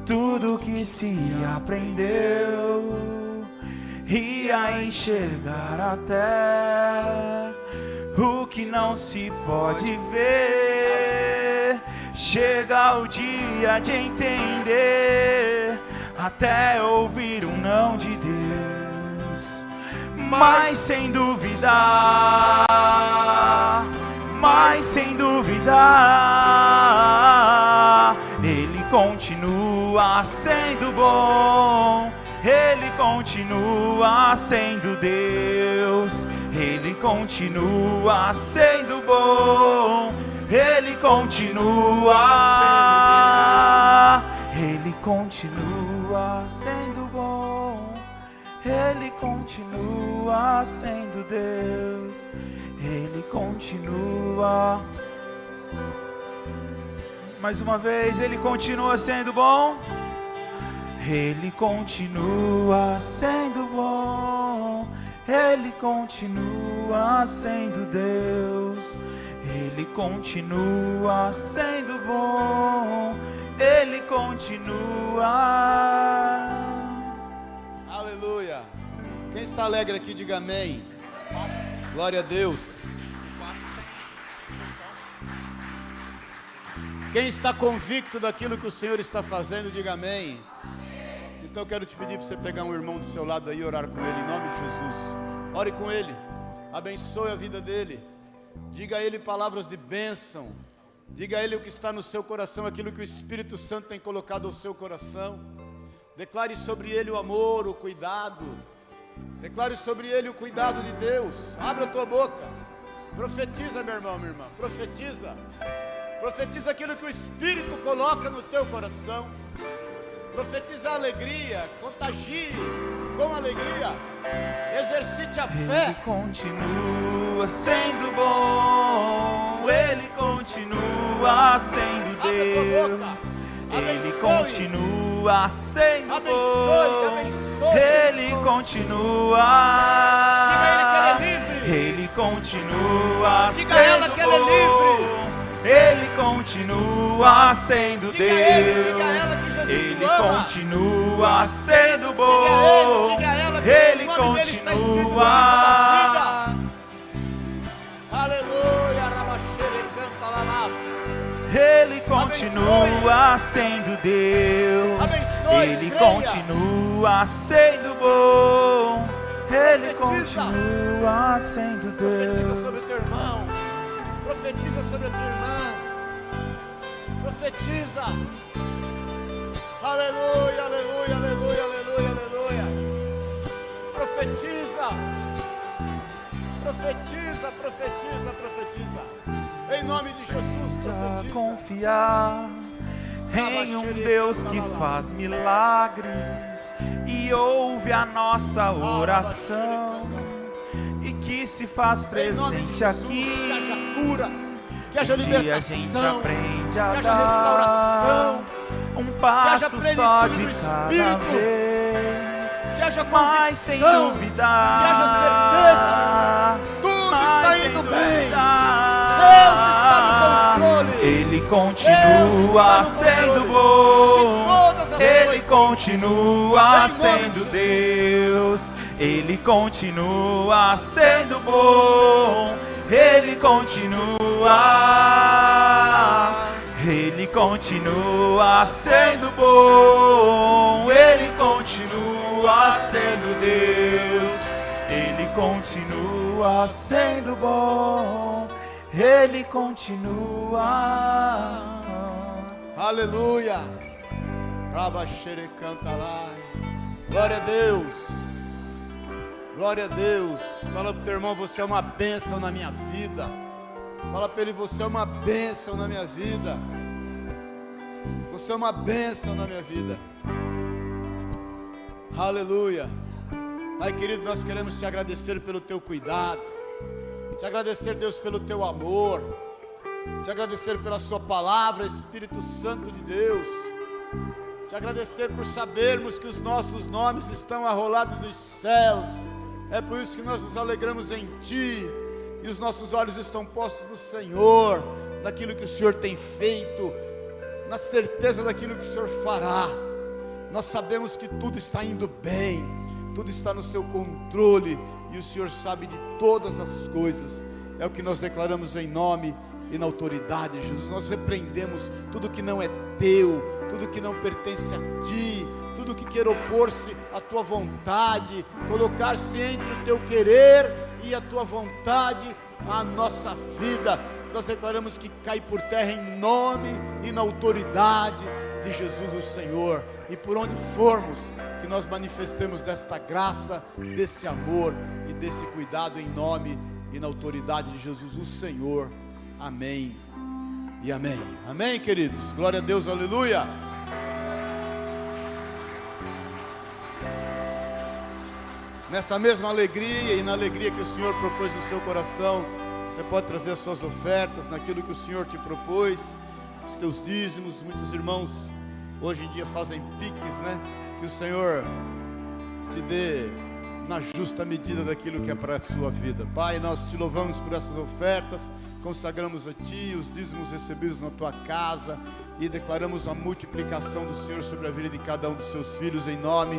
Speaker 2: tudo que se aprendeu e a enxergar até o que não se pode ver. Chega o dia de entender. Até ouvir um não de Deus. Mas sem duvidar, mas sem duvidar, Ele continua sendo bom, Ele continua sendo Deus, Ele continua sendo bom, Ele continua, Ele continua sendo bom. Ele continua sendo Deus, Ele continua. Mais uma vez, Ele continua sendo bom. Ele continua sendo bom, Ele continua sendo Deus, Ele continua sendo bom, Ele continua.
Speaker 1: Aleluia. Quem está alegre aqui, diga amém. Glória a Deus. Quem está convicto daquilo que o Senhor está fazendo, diga amém. Então eu quero te pedir para você pegar um irmão do seu lado aí e orar com ele, em nome de Jesus. Ore com ele, abençoe a vida dele. Diga a Ele palavras de bênção. Diga a Ele o que está no seu coração, aquilo que o Espírito Santo tem colocado no seu coração. Declare sobre Ele o amor, o cuidado. Declare sobre Ele o cuidado de Deus. Abra a tua boca. Profetiza, meu irmão, minha irmã. Profetiza. Profetiza aquilo que o Espírito coloca no teu coração. Profetiza a alegria. Contagie com alegria. Exercite a fé.
Speaker 2: Ele continua sendo bom. Ele continua sendo. Deus. Ele continua sendo
Speaker 1: Abençoe,
Speaker 2: bom.
Speaker 1: abençoe.
Speaker 2: Ele continua.
Speaker 1: Diga a ele que ele é livre.
Speaker 2: Ele continua
Speaker 1: Diga a ela
Speaker 2: sendo
Speaker 1: que é
Speaker 2: bom. Ele continua sendo
Speaker 1: Diga a ele,
Speaker 2: Deus.
Speaker 1: diga ela que Jesus
Speaker 2: Ele
Speaker 1: ama.
Speaker 2: continua sendo bom.
Speaker 1: Diga ele, diga ela que
Speaker 2: Ele
Speaker 1: o nome dele está escrito no
Speaker 2: continua.
Speaker 1: da Aleluia, Rabaxere canta lavas.
Speaker 2: Ele continua sendo Deus.
Speaker 1: Abençoe,
Speaker 2: Ele
Speaker 1: creia.
Speaker 2: continua sendo bom. Ele
Speaker 1: Profetiza.
Speaker 2: continua sendo Deus.
Speaker 1: Profetiza sobre a tua irmã. Profetiza. Aleluia, aleluia, aleluia, aleluia, aleluia. Profetiza. Profetiza, profetiza, profetiza. Em nome de Jesus, profetiza.
Speaker 2: confiar em um Deus que faz milagres e ouve a nossa oração e que se faz presente aqui.
Speaker 1: que haja cura, que haja libertação, que haja restauração,
Speaker 2: um passo
Speaker 1: plenitude
Speaker 2: só
Speaker 1: do
Speaker 2: de
Speaker 1: Espírito,
Speaker 2: vez.
Speaker 1: que haja convicção, que haja certezas. Tudo está indo bem. Deus está no controle.
Speaker 2: Ele continua sendo bom. Ele continua sendo. Deus. Ele continua sendo bom. Ele continua. Ele continua sendo bom. Ele continua sendo Deus. Ele continua sendo bom. Ele continua.
Speaker 1: Aleluia. Rabaxere canta lá. Glória a Deus. Glória a Deus. Fala pro teu irmão, você é uma bênção na minha vida. Fala para ele, você é uma bênção na minha vida. Você é uma bênção na minha vida. Aleluia. Pai querido, nós queremos te agradecer pelo teu cuidado. Te agradecer, Deus, pelo teu amor. Te agradecer pela Sua palavra, Espírito Santo de Deus. Te agradecer por sabermos que os nossos nomes estão arrolados nos céus. É por isso que nós nos alegramos em Ti. E os nossos olhos estão postos no Senhor, naquilo que o Senhor tem feito, na certeza daquilo que o Senhor fará. Nós sabemos que tudo está indo bem, tudo está no seu controle e o Senhor sabe de todas as coisas. É o que nós declaramos em nome e na autoridade de Jesus. Nós repreendemos tudo que não é teu, tudo que não pertence a ti, tudo que quer opor-se à tua vontade, colocar-se entre o teu querer e a tua vontade, a nossa vida. Nós declaramos que cai por terra em nome e na autoridade de Jesus o Senhor. E por onde formos, que nós manifestemos desta graça, desse amor e desse cuidado em nome e na autoridade de Jesus o Senhor. Amém e amém. Amém, queridos. Glória a Deus, aleluia. Nessa mesma alegria e na alegria que o Senhor propôs no seu coração, você pode trazer as suas ofertas naquilo que o Senhor te propôs, os teus dízimos. Muitos irmãos hoje em dia fazem piques, né? Que o Senhor te dê na justa medida daquilo que é para a sua vida. Pai, nós te louvamos por essas ofertas, consagramos a Ti os dízimos recebidos na Tua casa e declaramos a multiplicação do Senhor sobre a vida de cada um dos seus filhos em nome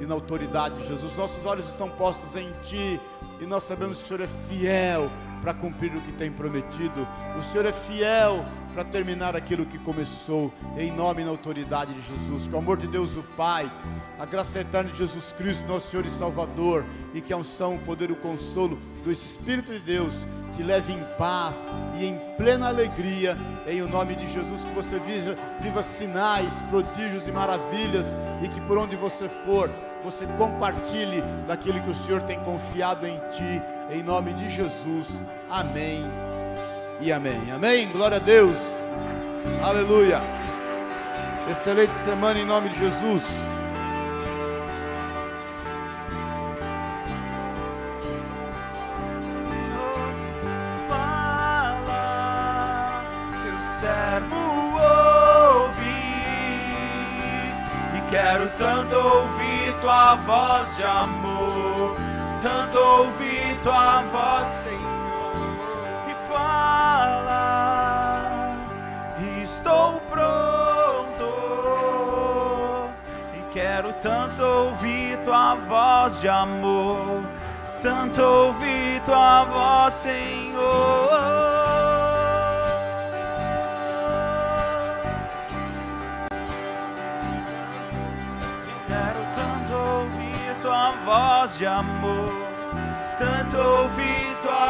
Speaker 1: e na autoridade de Jesus. Nossos olhos estão postos em Ti e nós sabemos que o Senhor é fiel para cumprir o que tem prometido. O Senhor é fiel para terminar aquilo que começou, em nome e na autoridade de Jesus. Que o amor de Deus, o Pai, a graça eterna de Jesus Cristo, nosso Senhor e Salvador, e que a unção, o poder e o consolo do Espírito de Deus te leve em paz e em plena alegria, em o nome de Jesus, que você viva, viva sinais, prodígios e maravilhas, e que por onde você for, você compartilhe daquilo que o Senhor tem confiado em ti, em nome de Jesus. Amém e amém. Amém. Glória a Deus. Aleluia. Excelente semana em nome de Jesus.
Speaker 2: Teu servo ouve e quero tanto ouvir tua voz de amor, tanto ouvir tua voz, Senhor, tanto ouvir tua voz de amor, tanto ouvir tua voz, Senhor. Voz de amor, tanto ouvir tua